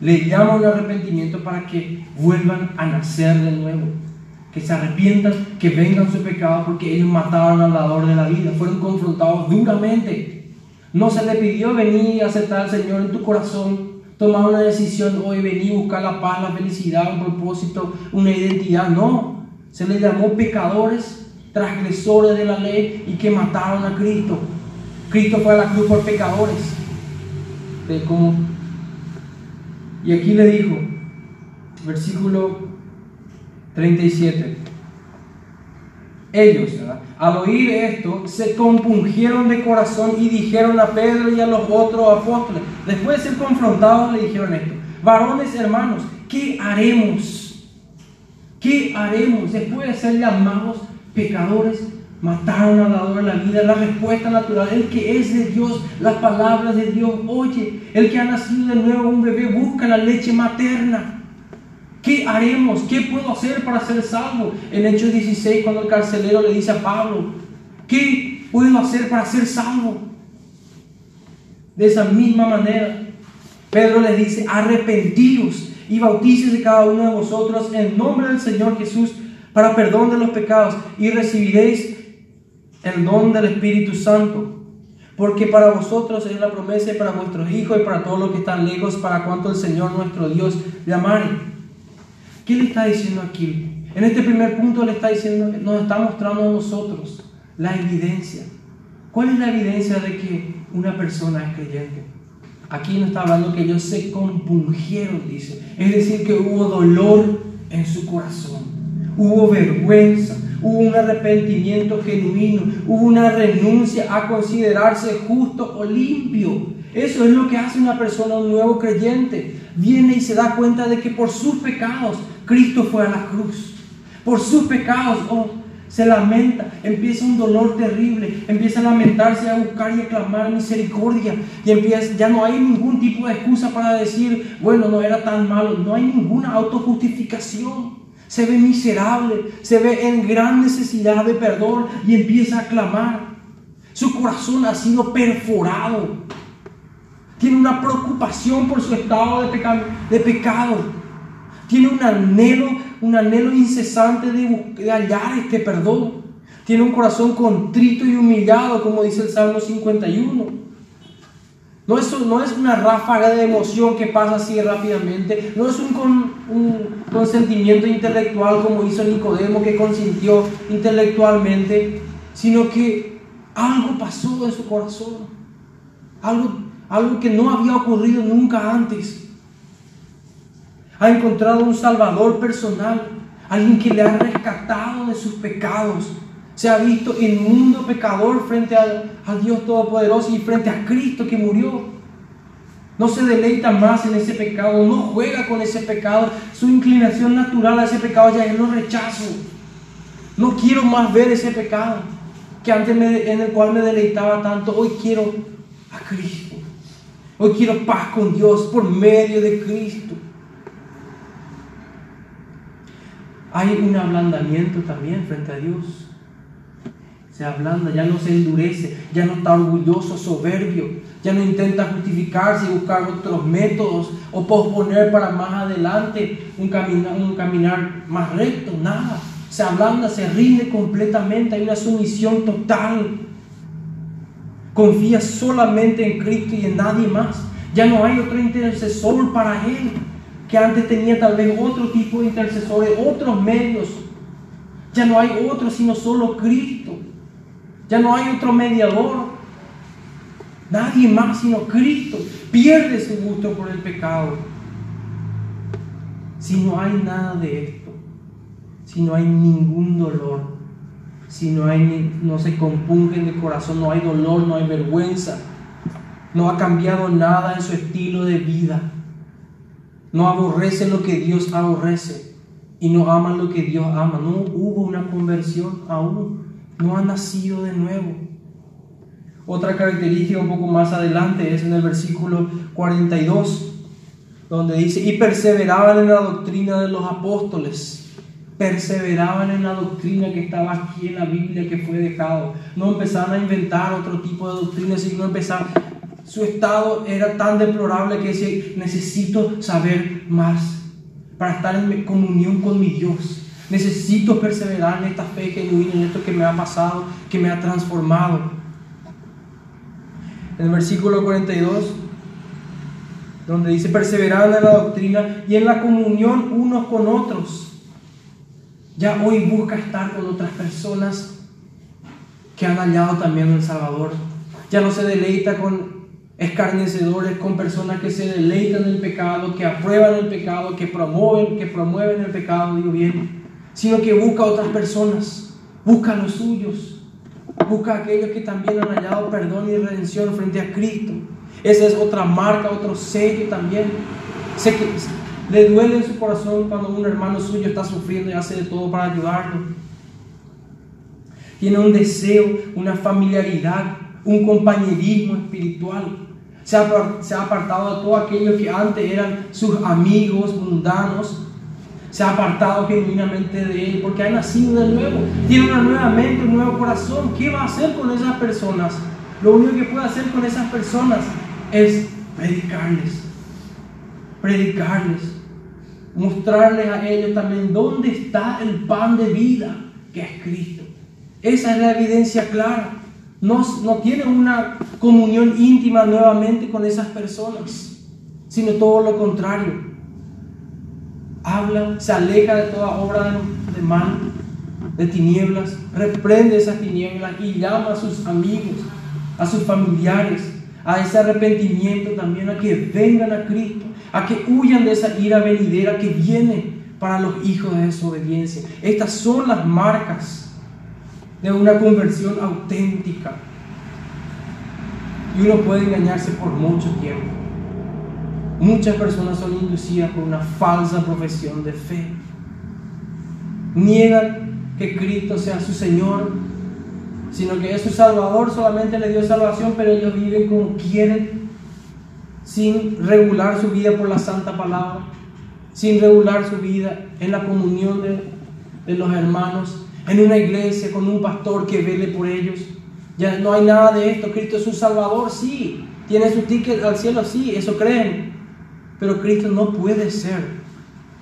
Les llama al arrepentimiento para que vuelvan a nacer de nuevo. Que se arrepientan, que vengan su pecado porque ellos mataron al dador de la vida. Fueron confrontados duramente. No se le pidió venir y aceptar al Señor en tu corazón tomar una decisión hoy, venir, buscar la paz, la felicidad, un propósito, una identidad. No, se les llamó pecadores, transgresores de la ley y que mataron a Cristo. Cristo fue a la cruz por pecadores. Y aquí le dijo, versículo 37. Ellos, al oír esto, se compungieron de corazón y dijeron a Pedro y a los otros apóstoles, después de ser confrontados, le dijeron esto, varones hermanos, ¿qué haremos? ¿Qué haremos después de ser llamados pecadores? Mataron al dador de la vida, la respuesta natural, el que es de Dios, las palabras de Dios, oye, el que ha nacido de nuevo un bebé busca la leche materna. ¿Qué haremos? ¿Qué puedo hacer para ser salvo? En Hechos 16, cuando el carcelero le dice a Pablo, ¿qué puedo hacer para ser salvo? De esa misma manera, Pedro les dice, arrepentíos y bautícese cada uno de vosotros en nombre del Señor Jesús para perdón de los pecados y recibiréis el don del Espíritu Santo. Porque para vosotros es la promesa y para vuestros hijos y para todos los que están lejos, para cuanto el Señor nuestro Dios amare. ¿Qué le está diciendo aquí? En este primer punto le está diciendo, nos está mostrando a nosotros la evidencia. ¿Cuál es la evidencia de que una persona es creyente? Aquí nos está hablando que ellos se compungieron, dice. Es decir, que hubo dolor en su corazón, hubo vergüenza, hubo un arrepentimiento genuino, hubo una renuncia a considerarse justo o limpio. Eso es lo que hace una persona, un nuevo creyente. Viene y se da cuenta de que por sus pecados Cristo fue a la cruz. Por sus pecados, oh, se lamenta, empieza un dolor terrible, empieza a lamentarse, a buscar y a clamar misericordia. Y empieza, ya no hay ningún tipo de excusa para decir, bueno, no era tan malo, no hay ninguna autojustificación. Se ve miserable, se ve en gran necesidad de perdón y empieza a clamar. Su corazón ha sido perforado. Tiene una preocupación por su estado de, pecado. De pecado. Tiene un anhelo, un anhelo incesante de, de hallar este perdón. Tiene un corazón contrito y humillado, como dice el Salmo 51. No es, no es una ráfaga de emoción que pasa así rápidamente. No es un, un consentimiento intelectual como hizo Nicodemo que consintió intelectualmente, sino que algo pasó en su corazón. Algo, algo que no había ocurrido nunca antes. Ha encontrado un Salvador personal, alguien que le ha rescatado de sus pecados se ha visto inmundo pecador frente a, Dios Todopoderoso y frente a Cristo que murió. No se deleita más en ese pecado, no juega con ese pecado. Su inclinación natural a ese pecado ya es lo rechazo. No quiero más ver ese pecado que antes en el cual me deleitaba tanto. Hoy quiero a Cristo. Hoy quiero paz con Dios por medio de Cristo. Hay un ablandamiento también frente a Dios se ablanda, ya no se endurece, ya no está orgulloso, soberbio, ya no intenta justificarse y buscar otros métodos o posponer para más adelante un caminar, un caminar más recto, nada. Se ablanda, se rinde completamente, hay una sumisión total. Confía solamente en Cristo y en nadie más. Ya no hay otro intercesor para él, que antes tenía tal vez otro tipo de intercesores, otros medios. Ya no hay otro sino solo Cristo. Ya no hay otro mediador. Nadie más sino Cristo. Pierde su gusto por el pecado. Si no hay nada de esto, si no hay ningún dolor, si no, hay, no se compungen de corazón, no hay dolor, no hay vergüenza, no ha cambiado nada en su estilo de vida, no aborrece lo que Dios aborrece y no ama lo que Dios ama, no hubo una conversión aún. No ha nacido de nuevo. Otra característica un poco más adelante es en el versículo 42, donde dice, y perseveraban en la doctrina de los apóstoles, perseveraban en la doctrina que estaba aquí en la Biblia que fue dejado, no empezaron a inventar otro tipo de doctrina, sino empezaron, su estado era tan deplorable que decía, necesito saber más para estar en comunión con mi Dios. Necesito perseverar en esta fe genuina, en esto que me ha pasado, que me ha transformado. En el versículo 42, donde dice, perseverar en la doctrina y en la comunión unos con otros. Ya hoy busca estar con otras personas que han hallado también el Salvador. Ya no se deleita con escarnecedores, con personas que se deleitan en el pecado, que aprueban el pecado, que promueven, que promueven el pecado, digo bien sino que busca otras personas, busca los suyos, busca aquellos que también han hallado perdón y redención frente a Cristo. Esa es otra marca, otro sello también. Sé que le duele en su corazón cuando un hermano suyo está sufriendo y hace de todo para ayudarlo. Tiene un deseo, una familiaridad, un compañerismo espiritual. Se ha, se ha apartado de todos aquellos que antes eran sus amigos mundanos se ha apartado genuinamente de Él, porque ha nacido de nuevo, tiene una nueva mente, un nuevo corazón. ¿Qué va a hacer con esas personas? Lo único que puede hacer con esas personas es predicarles, predicarles, mostrarles a ellos también dónde está el pan de vida que es Cristo. Esa es la evidencia clara. No, no tiene una comunión íntima nuevamente con esas personas, sino todo lo contrario. Habla, se aleja de toda obra de, de mal, de tinieblas, reprende esas tinieblas y llama a sus amigos, a sus familiares, a ese arrepentimiento también, a que vengan a Cristo, a que huyan de esa ira venidera que viene para los hijos de desobediencia. Estas son las marcas de una conversión auténtica. Y uno puede engañarse por mucho tiempo. Muchas personas son inducidas por una falsa profesión de fe. Niegan que Cristo sea su Señor, sino que es su Salvador, solamente le dio salvación, pero ellos viven como quieren, sin regular su vida por la santa palabra, sin regular su vida en la comunión de, de los hermanos, en una iglesia con un pastor que vele por ellos. Ya no hay nada de esto. Cristo es su Salvador, sí. Tiene su ticket al cielo, sí, eso creen. Pero Cristo no puede ser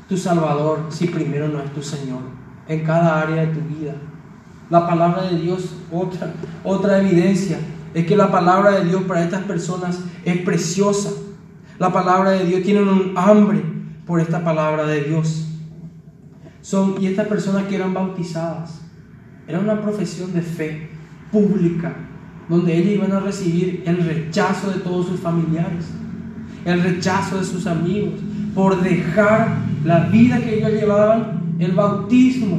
tu Salvador si primero no es tu Señor en cada área de tu vida. La palabra de Dios, otra, otra evidencia, es que la palabra de Dios para estas personas es preciosa. La palabra de Dios tiene un hambre por esta palabra de Dios. Son, y estas personas que eran bautizadas, era una profesión de fe pública, donde ellos iban a recibir el rechazo de todos sus familiares, el rechazo de sus amigos, por dejar la vida que ellos llevaban, el bautismo.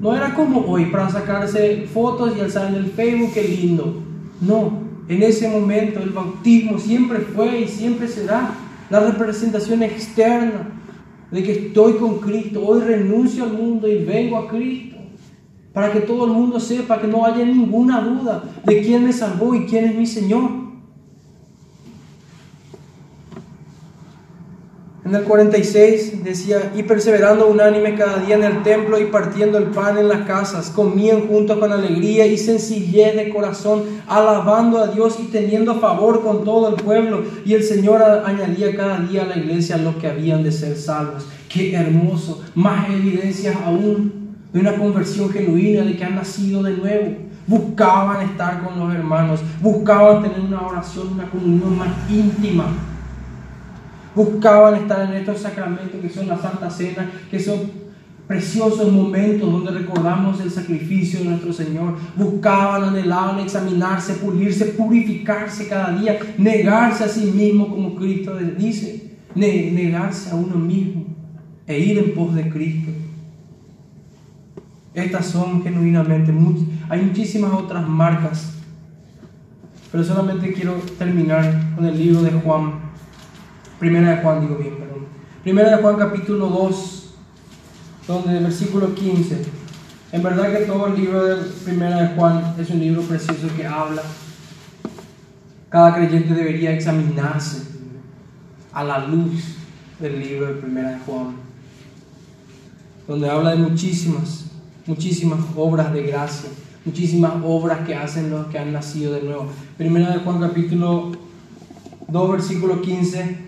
No era como hoy para sacarse fotos y alzar en el Facebook, qué lindo. No, en ese momento el bautismo siempre fue y siempre será la representación externa de que estoy con Cristo. Hoy renuncio al mundo y vengo a Cristo. Para que todo el mundo sepa que no haya ninguna duda de quién me salvó y quién es mi Señor. En el 46 decía, y perseverando unánime cada día en el templo y partiendo el pan en las casas, comían juntos con alegría y sencillez de corazón, alabando a Dios y teniendo favor con todo el pueblo. Y el Señor añadía cada día a la iglesia los que habían de ser salvos. Qué hermoso, más evidencias aún de una conversión genuina, de que han nacido de nuevo. Buscaban estar con los hermanos, buscaban tener una oración, una comunión más íntima buscaban estar en estos sacramentos que son la Santa Cena, que son preciosos momentos donde recordamos el sacrificio de nuestro Señor. Buscaban, anhelaban examinarse, pulirse, purificarse cada día, negarse a sí mismo como Cristo les dice, negarse a uno mismo e ir en pos de Cristo. Estas son genuinamente, hay muchísimas otras marcas, pero solamente quiero terminar con el libro de Juan Primera de Juan, digo bien, perdón. Primera de Juan capítulo 2, donde el versículo 15. En verdad que todo el libro de Primera de Juan es un libro precioso que habla. Cada creyente debería examinarse a la luz del libro de Primera de Juan, donde habla de muchísimas, muchísimas obras de gracia, muchísimas obras que hacen los que han nacido de nuevo. Primera de Juan capítulo 2, versículo 15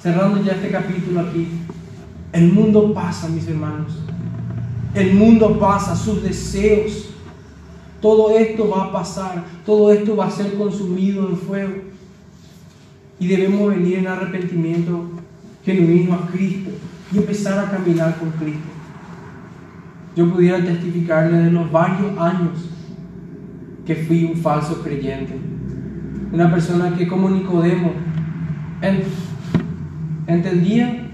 cerrando ya este capítulo aquí, el mundo pasa, mis hermanos. El mundo pasa, sus deseos. Todo esto va a pasar, todo esto va a ser consumido en fuego. Y debemos venir en arrepentimiento genuino a Cristo y empezar a caminar con Cristo. Yo pudiera testificarle de los varios años que fui un falso creyente. Una persona que como Nicodemo, entendía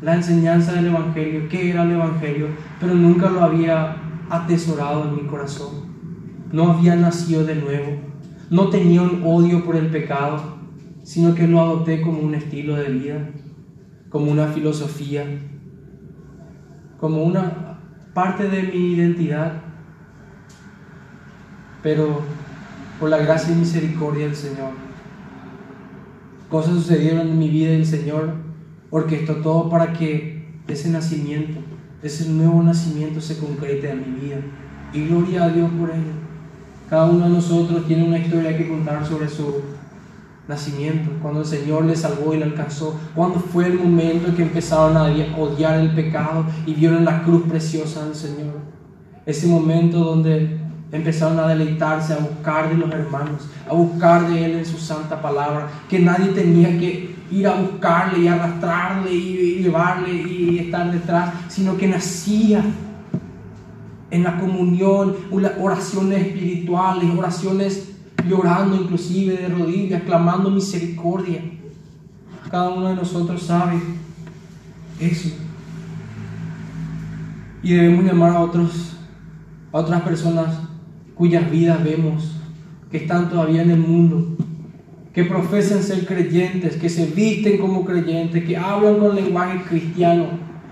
la enseñanza del Evangelio, qué era el Evangelio, pero nunca lo había atesorado en mi corazón. No había nacido de nuevo, no tenía un odio por el pecado, sino que lo adopté como un estilo de vida. como una filosofía, como una parte de mi identidad, pero por la gracia y misericordia del Señor, cosas sucedieron en mi vida y el Señor orquestó todo para que ese nacimiento, ese nuevo nacimiento se concrete en mi vida. Y gloria a Dios por ello. Cada uno de nosotros tiene una historia que contar sobre su nacimiento, cuando el Señor le salvó y le alcanzó, cuando fue el momento en que empezaron a odiar el pecado y vieron la cruz preciosa del Señor. Ese momento donde empezaron a deleitarse, a buscar de los hermanos, a buscar de Él en su santa palabra, que nadie tenía que ir a buscarle y arrastrarle y llevarle y estar detrás, sino que nacía en la comunión, oraciones espirituales, oraciones llorando inclusive de rodillas, clamando misericordia. Cada uno de nosotros sabe eso. Y debemos llamar a otros, a otras personas cuyas vidas vemos que están todavía en el mundo, que profesan ser creyentes, que se visten como creyentes, que hablan con lenguaje cristiano,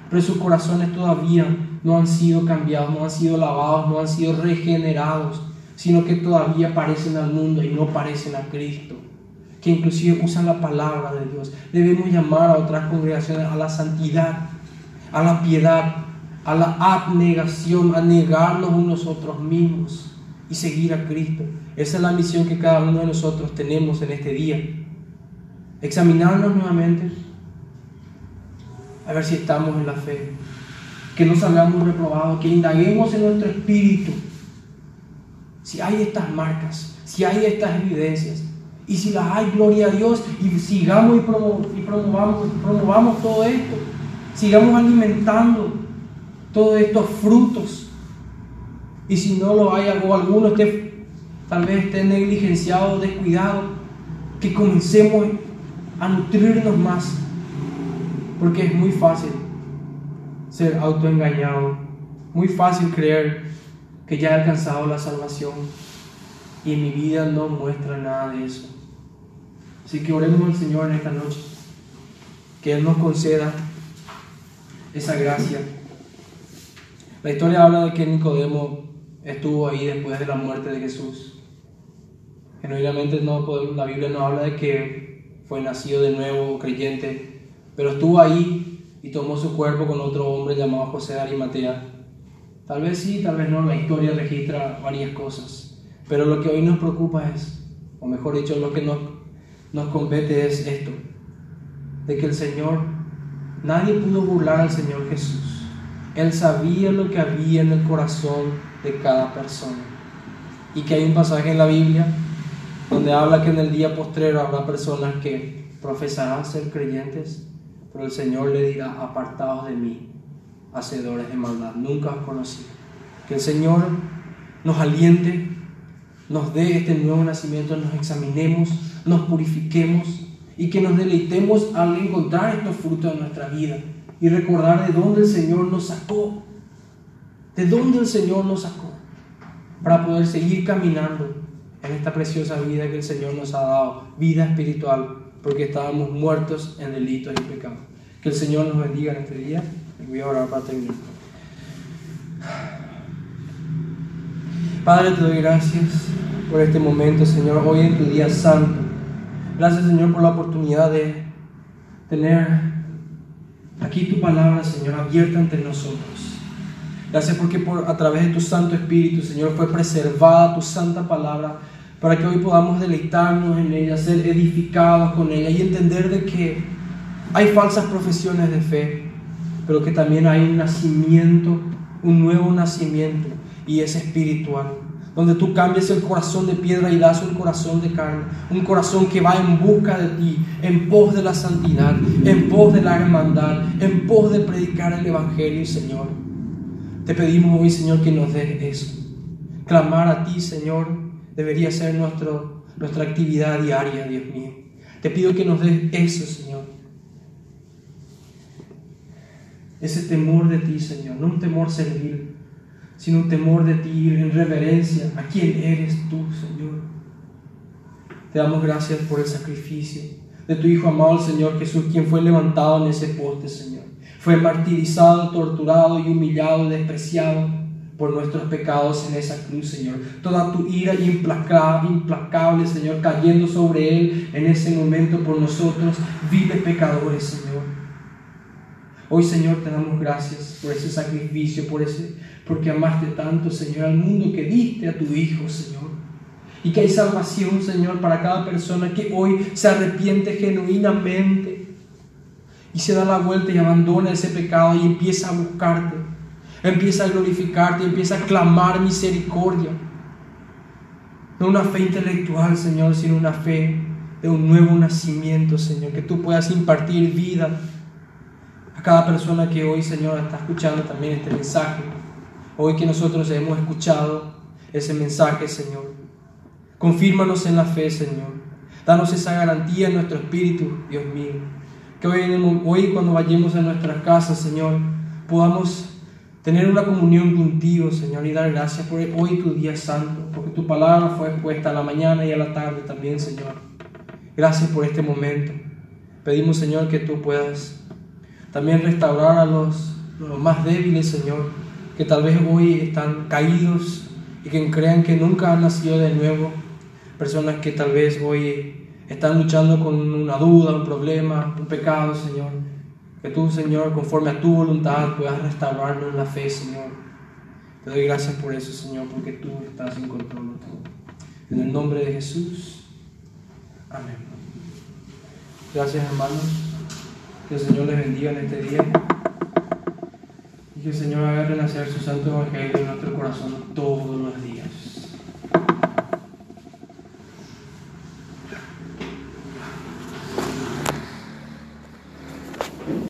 pero sus corazones todavía no han sido cambiados, no han sido lavados, no han sido regenerados, sino que todavía parecen al mundo y no parecen a Cristo, que inclusive usan la palabra de Dios. Debemos llamar a otras congregaciones a la santidad, a la piedad, a la abnegación, a negarnos unos nosotros mismos y seguir a Cristo. Esa es la misión que cada uno de nosotros tenemos en este día. Examinarnos nuevamente, a ver si estamos en la fe que no salgamos reprobados, que indaguemos en nuestro espíritu si hay estas marcas, si hay estas evidencias. Y si las hay, gloria a Dios, y sigamos y, promovamos, promovamos todo esto. Sigamos alimentando todos estos frutos. Y si no lo hay, o alguno esté, tal vez esté negligenciado, descuidado, que comencemos a nutrirnos más. Porque es muy fácil ser autoengañado. Muy fácil creer que ya he alcanzado la salvación y en mi vida no muestra nada de eso. Así que oremos al Señor en esta noche, que Él nos conceda esa gracia. La historia habla de que Nicodemo estuvo ahí después de la muerte de Jesús. Genuinamente no, la Biblia no habla de que fue nacido de nuevo creyente, pero estuvo ahí y tomó su cuerpo con otro hombre llamado José de Arimatea. Tal vez sí, tal vez no, la historia registra varias cosas. Pero lo que hoy nos preocupa es, o mejor dicho, lo que nos, nos compete es esto, de que el Señor, nadie pudo burlar al Señor Jesús. Él sabía lo que había en el corazón de cada persona. Y que hay un pasaje en la Biblia donde habla que en el día postrero habrá personas que profesarán ser creyentes, pero el Señor le dirá, apartados de mí, hacedores de maldad, nunca os conocí. Que el Señor nos aliente, nos dé este nuevo nacimiento, nos examinemos, nos purifiquemos y que nos deleitemos al encontrar estos frutos de nuestra vida y recordar de dónde el Señor nos sacó, de dónde el Señor nos sacó, para poder seguir caminando en esta preciosa vida que el Señor nos ha dado, vida espiritual, porque estábamos muertos en delitos y pecados. Que el Señor nos bendiga en este día. Voy a orar para terminar. Padre, te doy gracias por este momento, Señor, hoy en tu día santo. Gracias, Señor, por la oportunidad de tener aquí tu palabra, Señor, abierta ante nosotros. Gracias porque por, a través de tu Santo Espíritu, Señor, fue preservada tu santa palabra para que hoy podamos deleitarnos en ella, ser edificados con ella y entender de que hay falsas profesiones de fe, pero que también hay un nacimiento, un nuevo nacimiento y es espiritual, donde tú cambias el corazón de piedra y das un corazón de carne, un corazón que va en busca de ti, en pos de la santidad, en pos de la hermandad, en pos de predicar el Evangelio, Señor. Te pedimos hoy, Señor, que nos des eso. Clamar a ti, Señor, debería ser nuestra actividad diaria, Dios mío. Te pido que nos des eso, Señor. Ese temor de ti, Señor. No un temor servil, sino un temor de ti en reverencia a quién eres tú, Señor. Te damos gracias por el sacrificio. de tu Hijo amado, Señor Jesús, quien fue levantado en ese poste, Señor. Fue martirizado, torturado y humillado, despreciado por nuestros pecados en esa cruz, Señor. Toda tu ira implacable, implacable, Señor, cayendo sobre Él en ese momento por nosotros, viles pecadores, Señor. Hoy, Señor, te damos gracias por ese sacrificio, por ese, porque amaste tanto, Señor, al mundo que diste a tu Hijo, Señor. Y que hay salvación, Señor, para cada persona que hoy se arrepiente genuinamente y se da la vuelta y abandona ese pecado y empieza a buscarte empieza a glorificarte, empieza a clamar misericordia. No una fe intelectual, Señor, sino una fe de un nuevo nacimiento, Señor, que tú puedas impartir vida a cada persona que hoy, Señor, está escuchando también este mensaje. Hoy que nosotros hemos escuchado ese mensaje, Señor. Confírmanos en la fe, Señor. Danos esa garantía en nuestro espíritu, Dios mío. Que hoy, cuando vayamos a nuestras casas, Señor, podamos tener una comunión contigo, Señor, y dar gracias por hoy tu día santo, porque tu palabra fue expuesta a la mañana y a la tarde también, Señor. Gracias por este momento. Pedimos, Señor, que tú puedas también restaurar a los, los más débiles, Señor, que tal vez hoy están caídos y que crean que nunca han nacido de nuevo. Personas que tal vez hoy están luchando con una duda, un problema, un pecado, Señor. Que tú, Señor, conforme a tu voluntad, puedas restaurarnos en la fe, Señor. Te doy gracias por eso, Señor, porque tú estás en control todo. En el nombre de Jesús. Amén. Gracias, hermanos. Que el Señor les bendiga en este día. Y que el Señor haga renacer su santo evangelio en nuestro corazón todos los días.